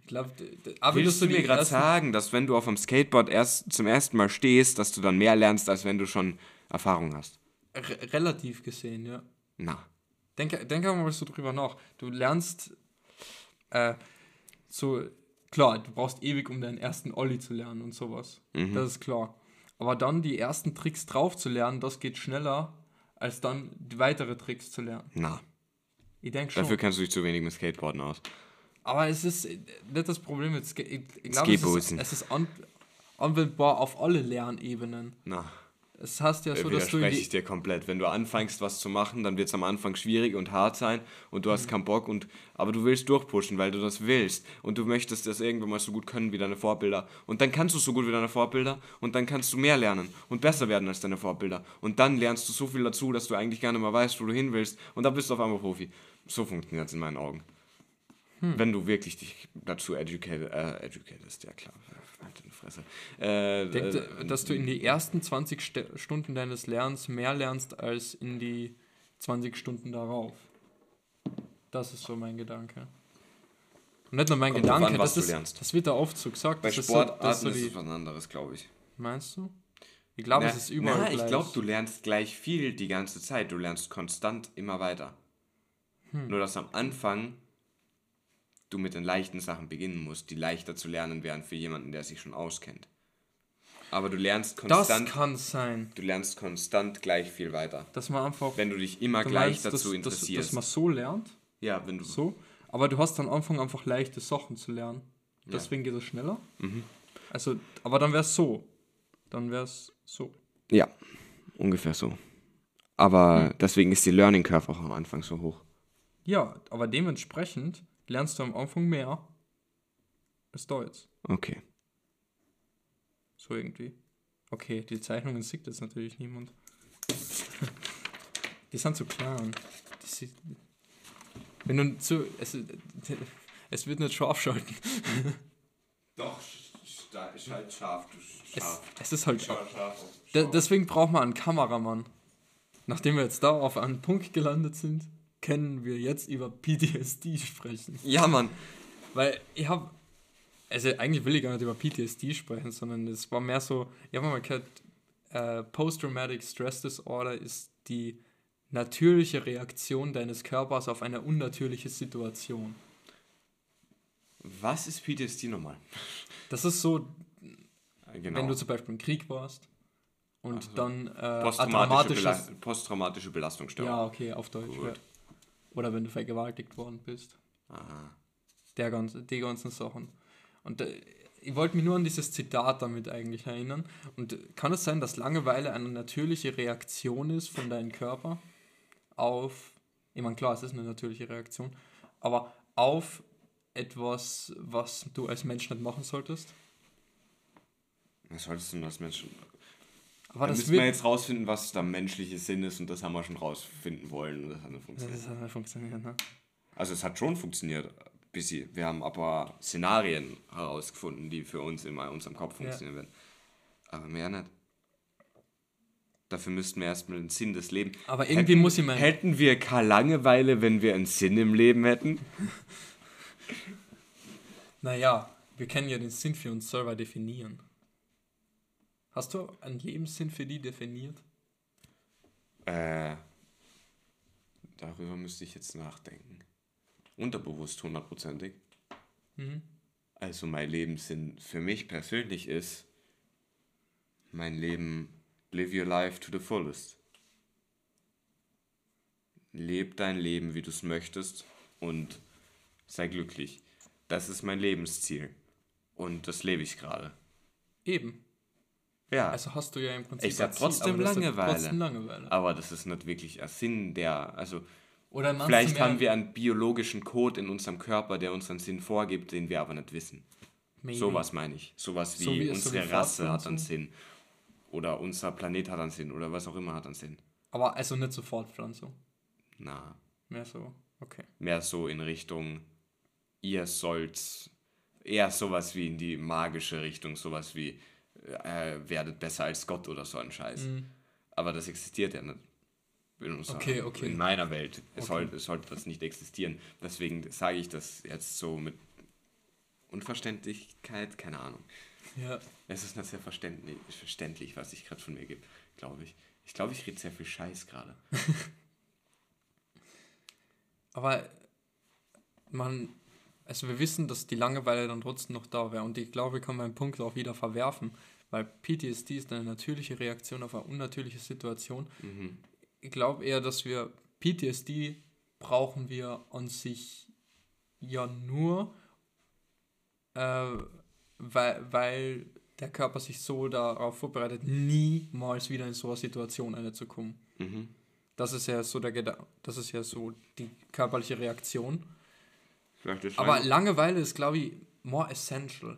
S2: Ich glaube, aber
S1: Willst du mir gerade sagen, dass wenn du auf dem Skateboard erst zum ersten Mal stehst, dass du dann mehr lernst, als wenn du schon Erfahrung hast?
S2: Re relativ gesehen, ja.
S1: Na.
S2: Denk, denk einmal so drüber nach. Du lernst äh, so, klar, du brauchst ewig, um deinen ersten Olli zu lernen und sowas.
S1: Mhm.
S2: Das ist klar. Aber dann die ersten Tricks drauf zu lernen, das geht schneller, als dann die weitere Tricks zu lernen.
S1: Na.
S2: Ich denke schon.
S1: Dafür kennst du dich zu wenig mit Skateboarden aus.
S2: Aber es ist äh, nicht das Problem mit Ska ich, ich glaube, es ist,
S1: Skateboarden.
S2: es ist an anwendbar auf alle Lernebenen.
S1: Na.
S2: Es heißt ja so,
S1: Äh,
S2: dass du
S1: widerspreche ich dir komplett. Wenn du anfängst, was zu machen, dann wird es am Anfang schwierig und hart sein und du hast
S2: Mhm.
S1: keinen Bock und aber du willst durchpushen, weil du das willst und du möchtest das irgendwann mal so gut können wie deine Vorbilder und dann kannst du so gut wie deine Vorbilder und dann kannst du mehr lernen und besser werden als deine Vorbilder und dann lernst du so viel dazu, dass du eigentlich gar nicht mehr weißt, wo du hin willst und dann bist du auf einmal Profi. So funktioniert es in meinen Augen.
S2: Hm.
S1: Wenn du wirklich dich dazu educated, äh, educatest, ja klar. Deine Fresse. Äh,
S2: Denk,
S1: äh,
S2: dass du in die ersten 20 St Stunden deines Lernens mehr lernst als in die 20 Stunden darauf. Das ist so mein Gedanke. Und nicht nur mein
S1: Kommt
S2: Gedanke,
S1: an, was
S2: das,
S1: du
S2: ist, das wird da oft so gesagt.
S1: bei
S2: das
S1: Sportarten
S2: ist so, ist so
S1: ist es was anderes, glaube ich.
S2: Meinst du? Ich glaube, es ist überall
S1: na, ich
S2: gleich.
S1: glaube, du lernst gleich viel die ganze Zeit. Du lernst konstant immer weiter.
S2: Hm.
S1: Nur, dass am Anfang du mit den leichten Sachen beginnen musst, die leichter zu lernen wären für jemanden, der sich schon auskennt. Aber du lernst
S2: das
S1: konstant,
S2: kann sein,
S1: du lernst konstant gleich viel weiter.
S2: dass man einfach
S1: Wenn du dich immer
S2: du
S1: gleich
S2: meinst,
S1: dazu
S2: dass, dass,
S1: interessierst.
S2: dass man so lernt,
S1: ja, wenn du
S2: so, aber du hast dann am Anfang einfach leichte Sachen zu lernen. Deswegen geht es schneller.
S1: Mhm.
S2: Also, aber dann wäre es so. Dann wäre es so.
S1: Ja, ungefähr so. Aber
S2: Hm.
S1: deswegen ist die Learning Curve auch am Anfang so hoch.
S2: Ja, aber dementsprechend lernst du am Anfang mehr als da jetzt.
S1: Okay.
S2: So irgendwie. Okay, die Zeichnungen sieht jetzt natürlich niemand. die sind zu klein. Die sieht, wenn du zu. Es, es wird nicht scharf schalten.
S1: Doch, ist halt scharf.
S2: Es, es ist halt.
S1: scharf.
S2: De, deswegen braucht man einen Kameramann. Nachdem wir jetzt da auf einen Punkt gelandet sind, können wir jetzt über PTSD sprechen.
S1: Ja, Mann.
S2: Weil ich habe, also eigentlich will ich gar nicht über PTSD sprechen, sondern es war mehr so, ich habe mal gehört, äh, Post-Traumatic Stress Disorder ist die natürliche Reaktion deines Körpers auf eine unnatürliche Situation.
S1: Was ist PTSD nochmal?
S2: Das ist so,
S1: Genau.
S2: wenn du zum Beispiel im Krieg warst und
S1: Ach so.
S2: dann äh,
S1: posttraumatische,
S2: traumatisches...
S1: Bela posttraumatische Belastungsstörung.
S2: Ja, okay, auf Deutsch.
S1: Gut.
S2: Oder wenn du vergewaltigt worden bist.
S1: Aha.
S2: Der ganze, die ganzen Sachen. Und äh, ich wollte mich nur an dieses Zitat damit eigentlich erinnern. Und kann es sein, dass Langeweile eine natürliche Reaktion ist von deinem Körper auf, ich meine, klar, es ist eine natürliche Reaktion, aber auf etwas, was du als Mensch nicht machen solltest?
S1: Was solltest du denn als Mensch?
S2: Aber
S1: da
S2: das
S1: müssen wir jetzt rausfinden, was der menschliche Sinn ist und das haben wir schon rausfinden wollen und das hat nicht
S2: das
S1: funktioniert.
S2: hat nicht funktioniert, ne?
S1: Also es hat schon funktioniert, bisschen. Wir haben aber Szenarien herausgefunden, die für uns in unserem Kopf
S2: Ja.
S1: funktionieren werden. Aber mehr nicht. Dafür müssten wir erstmal den Sinn des Lebens.
S2: Aber irgendwie muss ich mein-
S1: Hätten wir keine Langeweile, wenn wir einen Sinn im Leben hätten?
S2: Naja, wir können ja den Sinn für uns selber definieren. Hast du einen Lebenssinn für die definiert?
S1: Äh, darüber müsste ich jetzt nachdenken. Unterbewusst hundertprozentig.
S2: Mhm.
S1: Also mein Lebenssinn für mich persönlich ist, mein Leben, live your life to the fullest. Leb dein Leben, wie du es möchtest und sei glücklich. Das ist mein Lebensziel. Und das lebe ich gerade.
S2: Eben.
S1: Ja,
S2: Also hast du ja im Prinzip.
S1: Ich
S2: Ziel,
S1: trotzdem Langeweile.
S2: Trotzdem Langeweile.
S1: aber das ist nicht wirklich ein Sinn, der, also
S2: Oder
S1: Vielleicht haben wir einen biologischen Code in unserem Körper, der unseren Sinn vorgibt, den wir aber nicht wissen.
S2: Maybe.
S1: Sowas meine ich. Sowas wie,
S2: So wie- so
S1: unsere
S2: wie
S1: Rasse hat einen? Sinn. Oder unser Planet hat einen Sinn. Oder was auch immer hat einen Sinn.
S2: Aber also nicht so Fortpflanzung.
S1: Na,
S2: Mehr so. Okay.
S1: mehr so in Richtung, ihr sollt eher sowas wie in die magische Richtung, sowas wie, äh, werdet besser als Gott oder so ein Scheiß.
S2: Mhm.
S1: Aber das existiert ja nicht.
S2: Okay, okay.
S1: in meiner Welt es
S2: Okay.
S1: sollte, es sollte das nicht existieren. Deswegen sage ich das jetzt so mit Unverständlichkeit, keine Ahnung.
S2: Ja.
S1: Es ist nicht sehr verständlich, verständlich was ich gerade von mir gebe, glaube ich. Ich glaube, ich rede sehr viel Scheiß gerade.
S2: Aber man, also wir wissen, dass die Langeweile dann trotzdem noch da wäre. Und ich glaube, wir können meinen Punkt auch wieder verwerfen, weil PTSD ist eine natürliche Reaktion auf eine unnatürliche Situation.
S1: Mhm.
S2: Ich glaube eher, dass wir PTSD brauchen wir an sich ja nur, äh, weil, weil der Körper sich so darauf vorbereitet, niemals wieder in so eine Situation reinzukommen.
S1: Mhm.
S2: Das ist ja so der Geda das ist ja so die körperliche Reaktion. Aber
S1: Lange-
S2: Langeweile ist, glaube ich, more essential.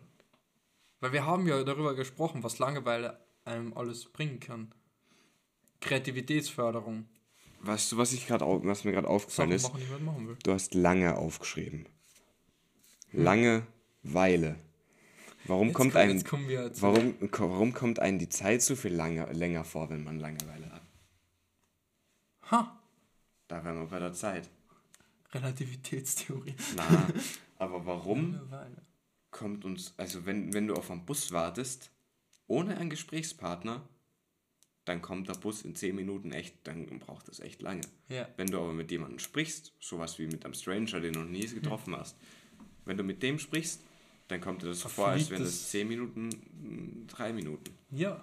S2: Weil wir haben ja darüber gesprochen, was Langeweile einem alles bringen kann. Kreativitätsförderung.
S1: weißt du, was, ich grad was mir gerade aufgefallen
S2: Sachen
S1: ist?
S2: machen, die man machen will.
S1: Du hast lange aufgeschrieben. Langeweile. Warum
S2: Jetzt
S1: kommt
S2: komm-
S1: ein
S2: jetzt kommen wir zu-
S1: warum, warum kommt einem die Zeit so viel lange, länger vor, wenn man Langeweile hat?
S2: Ha!
S1: Da wären wir bei der Zeit.
S2: Relativitätstheorie.
S1: Na, aber warum
S2: Langeweile.
S1: Kommt uns, also wenn, wenn du auf einen Bus wartest, ohne einen Gesprächspartner, dann kommt der Bus in 10 Minuten echt, dann braucht das echt lange.
S2: Ja.
S1: Wenn du aber mit jemandem sprichst, sowas wie mit einem Stranger, den du noch nie getroffen hast, wenn du mit dem sprichst, dann kommt dir das so vor, als wären das
S2: es.
S1: 10 Minuten, 3 Minuten.
S2: Ja. Und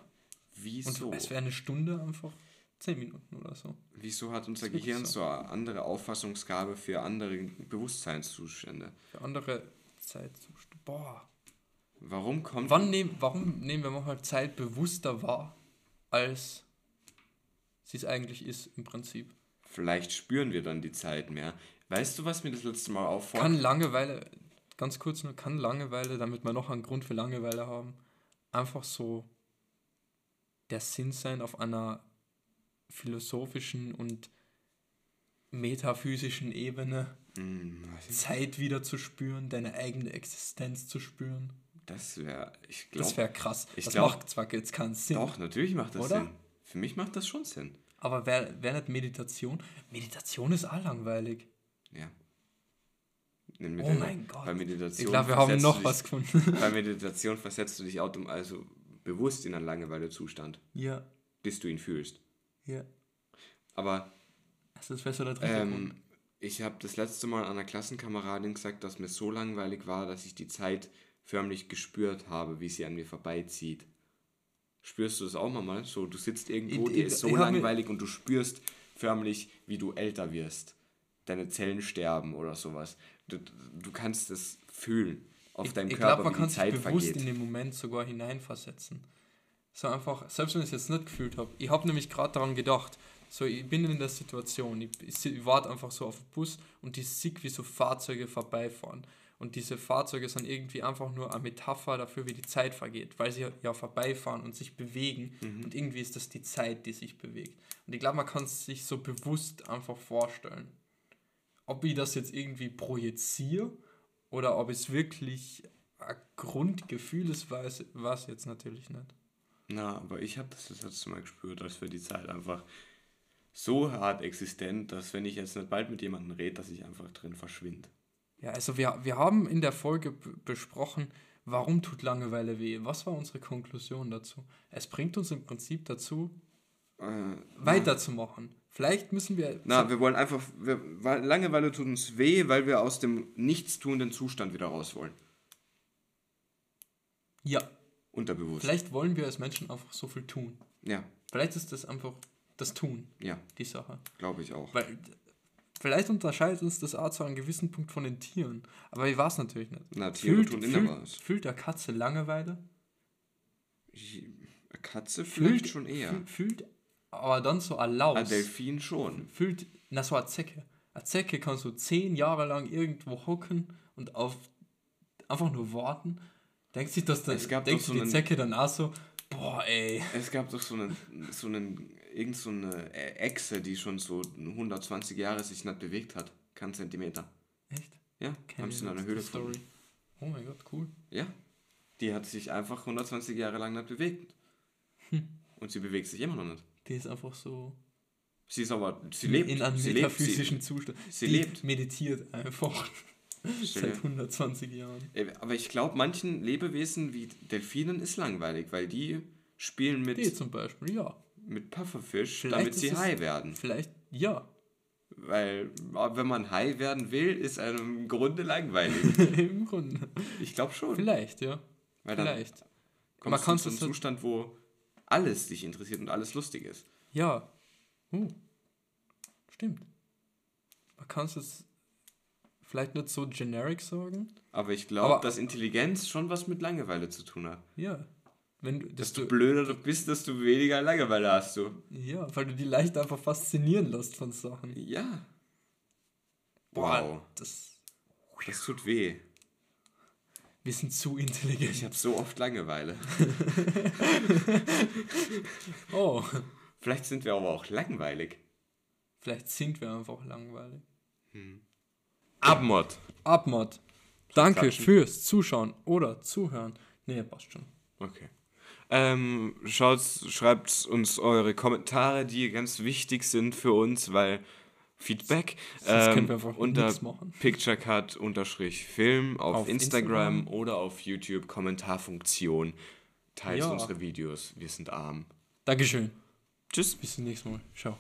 S1: Wieso?
S2: es wäre eine Stunde einfach 10 Minuten oder so.
S1: Wieso hat unser Gehirn
S2: so.
S1: so eine andere Auffassungsgabe für andere Bewusstseinszustände?
S2: Für andere Zeitzustände. Boah.
S1: Warum kommt.
S2: Wann nehm, warum nehmen wir manchmal Zeit bewusster wahr, als sie es eigentlich ist im Prinzip?
S1: Vielleicht spüren wir dann die Zeit mehr. Weißt du, was mir das letzte Mal auffällt?
S2: Kann Langeweile, ganz kurz nur, kann Langeweile, damit wir noch einen Grund für Langeweile haben, einfach so der Sinn sein auf einer philosophischen und metaphysischen Ebene,
S1: Hm,
S2: Zeit wieder zu spüren, deine eigene Existenz zu spüren.
S1: Das wäre. Ich
S2: Das
S1: glaube.
S2: wäre krass.
S1: ich
S2: das
S1: glaub-
S2: macht zwar jetzt keinen Sinn,
S1: Doch, natürlich macht das
S2: Oder?
S1: Sinn. Für mich macht das schon Sinn.
S2: aber wäre wär nicht Meditation? Meditation ist auch langweilig.
S1: Ja. Nimm
S2: Oh mein Gott.
S1: Bei Meditation
S2: Ich glaube, wir haben
S1: versetzt
S2: noch
S1: dich,
S2: was gefunden.
S1: Bei Meditation versetzt du dich autom also bewusst in einen Langeweilezustand,
S2: ja,
S1: bis du ihn fühlst.
S2: ja.
S1: Aber
S2: Also das wäre so der dritte
S1: ähm,
S2: Grund.
S1: Ich habe das letzte Mal einer Klassenkameradin gesagt, dass mir so langweilig war, dass ich die Zeit förmlich gespürt habe, wie sie an mir vorbeizieht. Spürst du das auch mal? So, du sitzt irgendwo,
S2: Ich-
S1: dir ist so langweilig und du spürst förmlich, wie du älter wirst. Deine Zellen sterben oder sowas. Du, du kannst es fühlen auf
S2: Ich,
S1: deinem
S2: ich
S1: Körper,
S2: glaube, man
S1: wie
S2: kann
S1: die
S2: sich
S1: Zeit
S2: bewusst
S1: vergeht.
S2: in den Moment sogar hineinversetzen. So einfach, selbst wenn ich es jetzt nicht gefühlt habe. Ich habe nämlich gerade daran gedacht, so ich bin in der Situation, ich, ich, warte einfach so auf den Bus und ich sehe, wie so Fahrzeuge vorbeifahren. Und diese Fahrzeuge sind irgendwie einfach nur eine Metapher dafür, wie die Zeit vergeht, weil sie ja vorbeifahren und sich bewegen.
S1: Mhm.
S2: Und irgendwie ist das die Zeit, die sich bewegt. Und ich glaube, man kann es sich so bewusst einfach vorstellen. Ob ich das jetzt irgendwie projiziere oder ob es wirklich ein Grundgefühl ist, weiß es jetzt natürlich nicht.
S1: Na, aber ich habe das das letzte Mal gespürt, als wäre die Zeit einfach so hart existent, dass wenn ich jetzt nicht bald mit jemandem rede, dass ich einfach drin verschwinde.
S2: Ja, also wir, wir haben in der Folge besprochen, warum tut Langeweile weh? Was war unsere Konklusion dazu? Es bringt uns im Prinzip dazu,
S1: Äh,
S2: weiterzumachen. Vielleicht müssen wir.
S1: Na, wir wollen einfach, wir, weil Langeweile tut uns weh, weil wir aus dem nichtstuenden Zustand wieder raus wollen.
S2: ja,
S1: Unterbewusst.
S2: vielleicht wollen wir als Menschen einfach so viel tun.
S1: Ja,
S2: Vielleicht ist das einfach das Tun,
S1: ja,
S2: die Sache.
S1: glaube ich auch.
S2: Weil vielleicht unterscheidet uns das auch zu einem gewissen Punkt von den Tieren. Aber ich weiß natürlich nicht.
S1: Na, Tiere tun immer
S2: fühlt,
S1: was.
S2: fühlt der Katze Langeweile?
S1: Eine Katze
S2: Fühlt
S1: schon eher.
S2: Fühlt, fühlt aber dann so erlaubt.
S1: Ein Delfin schon.
S2: Fühlt, na so eine Zecke. Eine Zecke kann so zehn Jahre lang irgendwo hocken und auf einfach nur warten. Denkt sich das dann,
S1: Es gab
S2: denkt
S1: so
S2: die
S1: einen-
S2: Zecke dann auch so, boah ey.
S1: Es gab doch so einen, so einen, irgend so eine Echse, die schon so 120 Jahre sich nicht bewegt hat. Kein Zentimeter.
S2: Echt?
S1: Ja,
S2: Kenn
S1: haben sie in einer Höhle
S2: Story.
S1: gefunden.
S2: Oh mein Gott, cool.
S1: Ja, die hat sich einfach 120 Jahre lang nicht bewegt.
S2: Hm.
S1: Und sie bewegt sich immer noch nicht.
S2: Die ist einfach so
S1: Sie ist aber, sie lebt.
S2: in einem
S1: sie lebt,
S2: metaphysischen Zustand.
S1: sie
S2: die
S1: lebt.
S2: meditiert einfach seit
S1: dir-
S2: 120 Jahren.
S1: Äh, Aber ich glaube, manchen Lebewesen wie Delfinen ist langweilig, weil die spielen mit,
S2: Die zum Beispiel, ja.
S1: Mit Pufferfisch,
S2: Vielleicht
S1: damit sie high werden.
S2: Vielleicht, ja.
S1: Weil, wenn man high werden will, ist einem im Grunde langweilig.
S2: Im Grunde.
S1: Ich glaube schon.
S2: Vielleicht, ja.
S1: Weil dann
S2: Vielleicht.
S1: kommst
S2: Man
S1: du zu einem Zustand, wo alles dich interessiert und alles lustig ist.
S2: Ja. Uh. Stimmt. Man kann es jetzt vielleicht nicht so generic sagen.
S1: Aber ich glaube, dass Intelligenz schon was mit Langeweile zu tun hat.
S2: Ja. Wenn du, dass
S1: Desto
S2: du,
S1: blöder du bist, desto weniger Langeweile hast du.
S2: ja, weil du die leicht einfach faszinieren lässt von Sachen.
S1: Ja.
S2: Boah,
S1: Wow.
S2: Das,
S1: Das tut weh.
S2: wir sind zu intelligent.
S1: Ich habe so oft Langeweile.
S2: Oh,
S1: Vielleicht sind wir aber auch langweilig.
S2: vielleicht sind wir einfach langweilig.
S1: Abmod.
S2: Abmod. Danke
S1: Klatschen.
S2: fürs Zuschauen oder Zuhören. Nee, passt schon.
S1: Okay. Ähm, schaut, schreibt uns eure Kommentare, die ganz wichtig sind für uns, weil Feedback ähm,
S2: wir einfach
S1: unter picturecut-film auf,
S2: Auf
S1: Instagram,
S2: Instagram.
S1: oder auf YouTube Kommentarfunktion. Teilt
S2: Ja.
S1: unsere Videos. Wir sind arm.
S2: Dankeschön.
S1: Tschüss.
S2: Bis zum nächsten Mal. Ciao.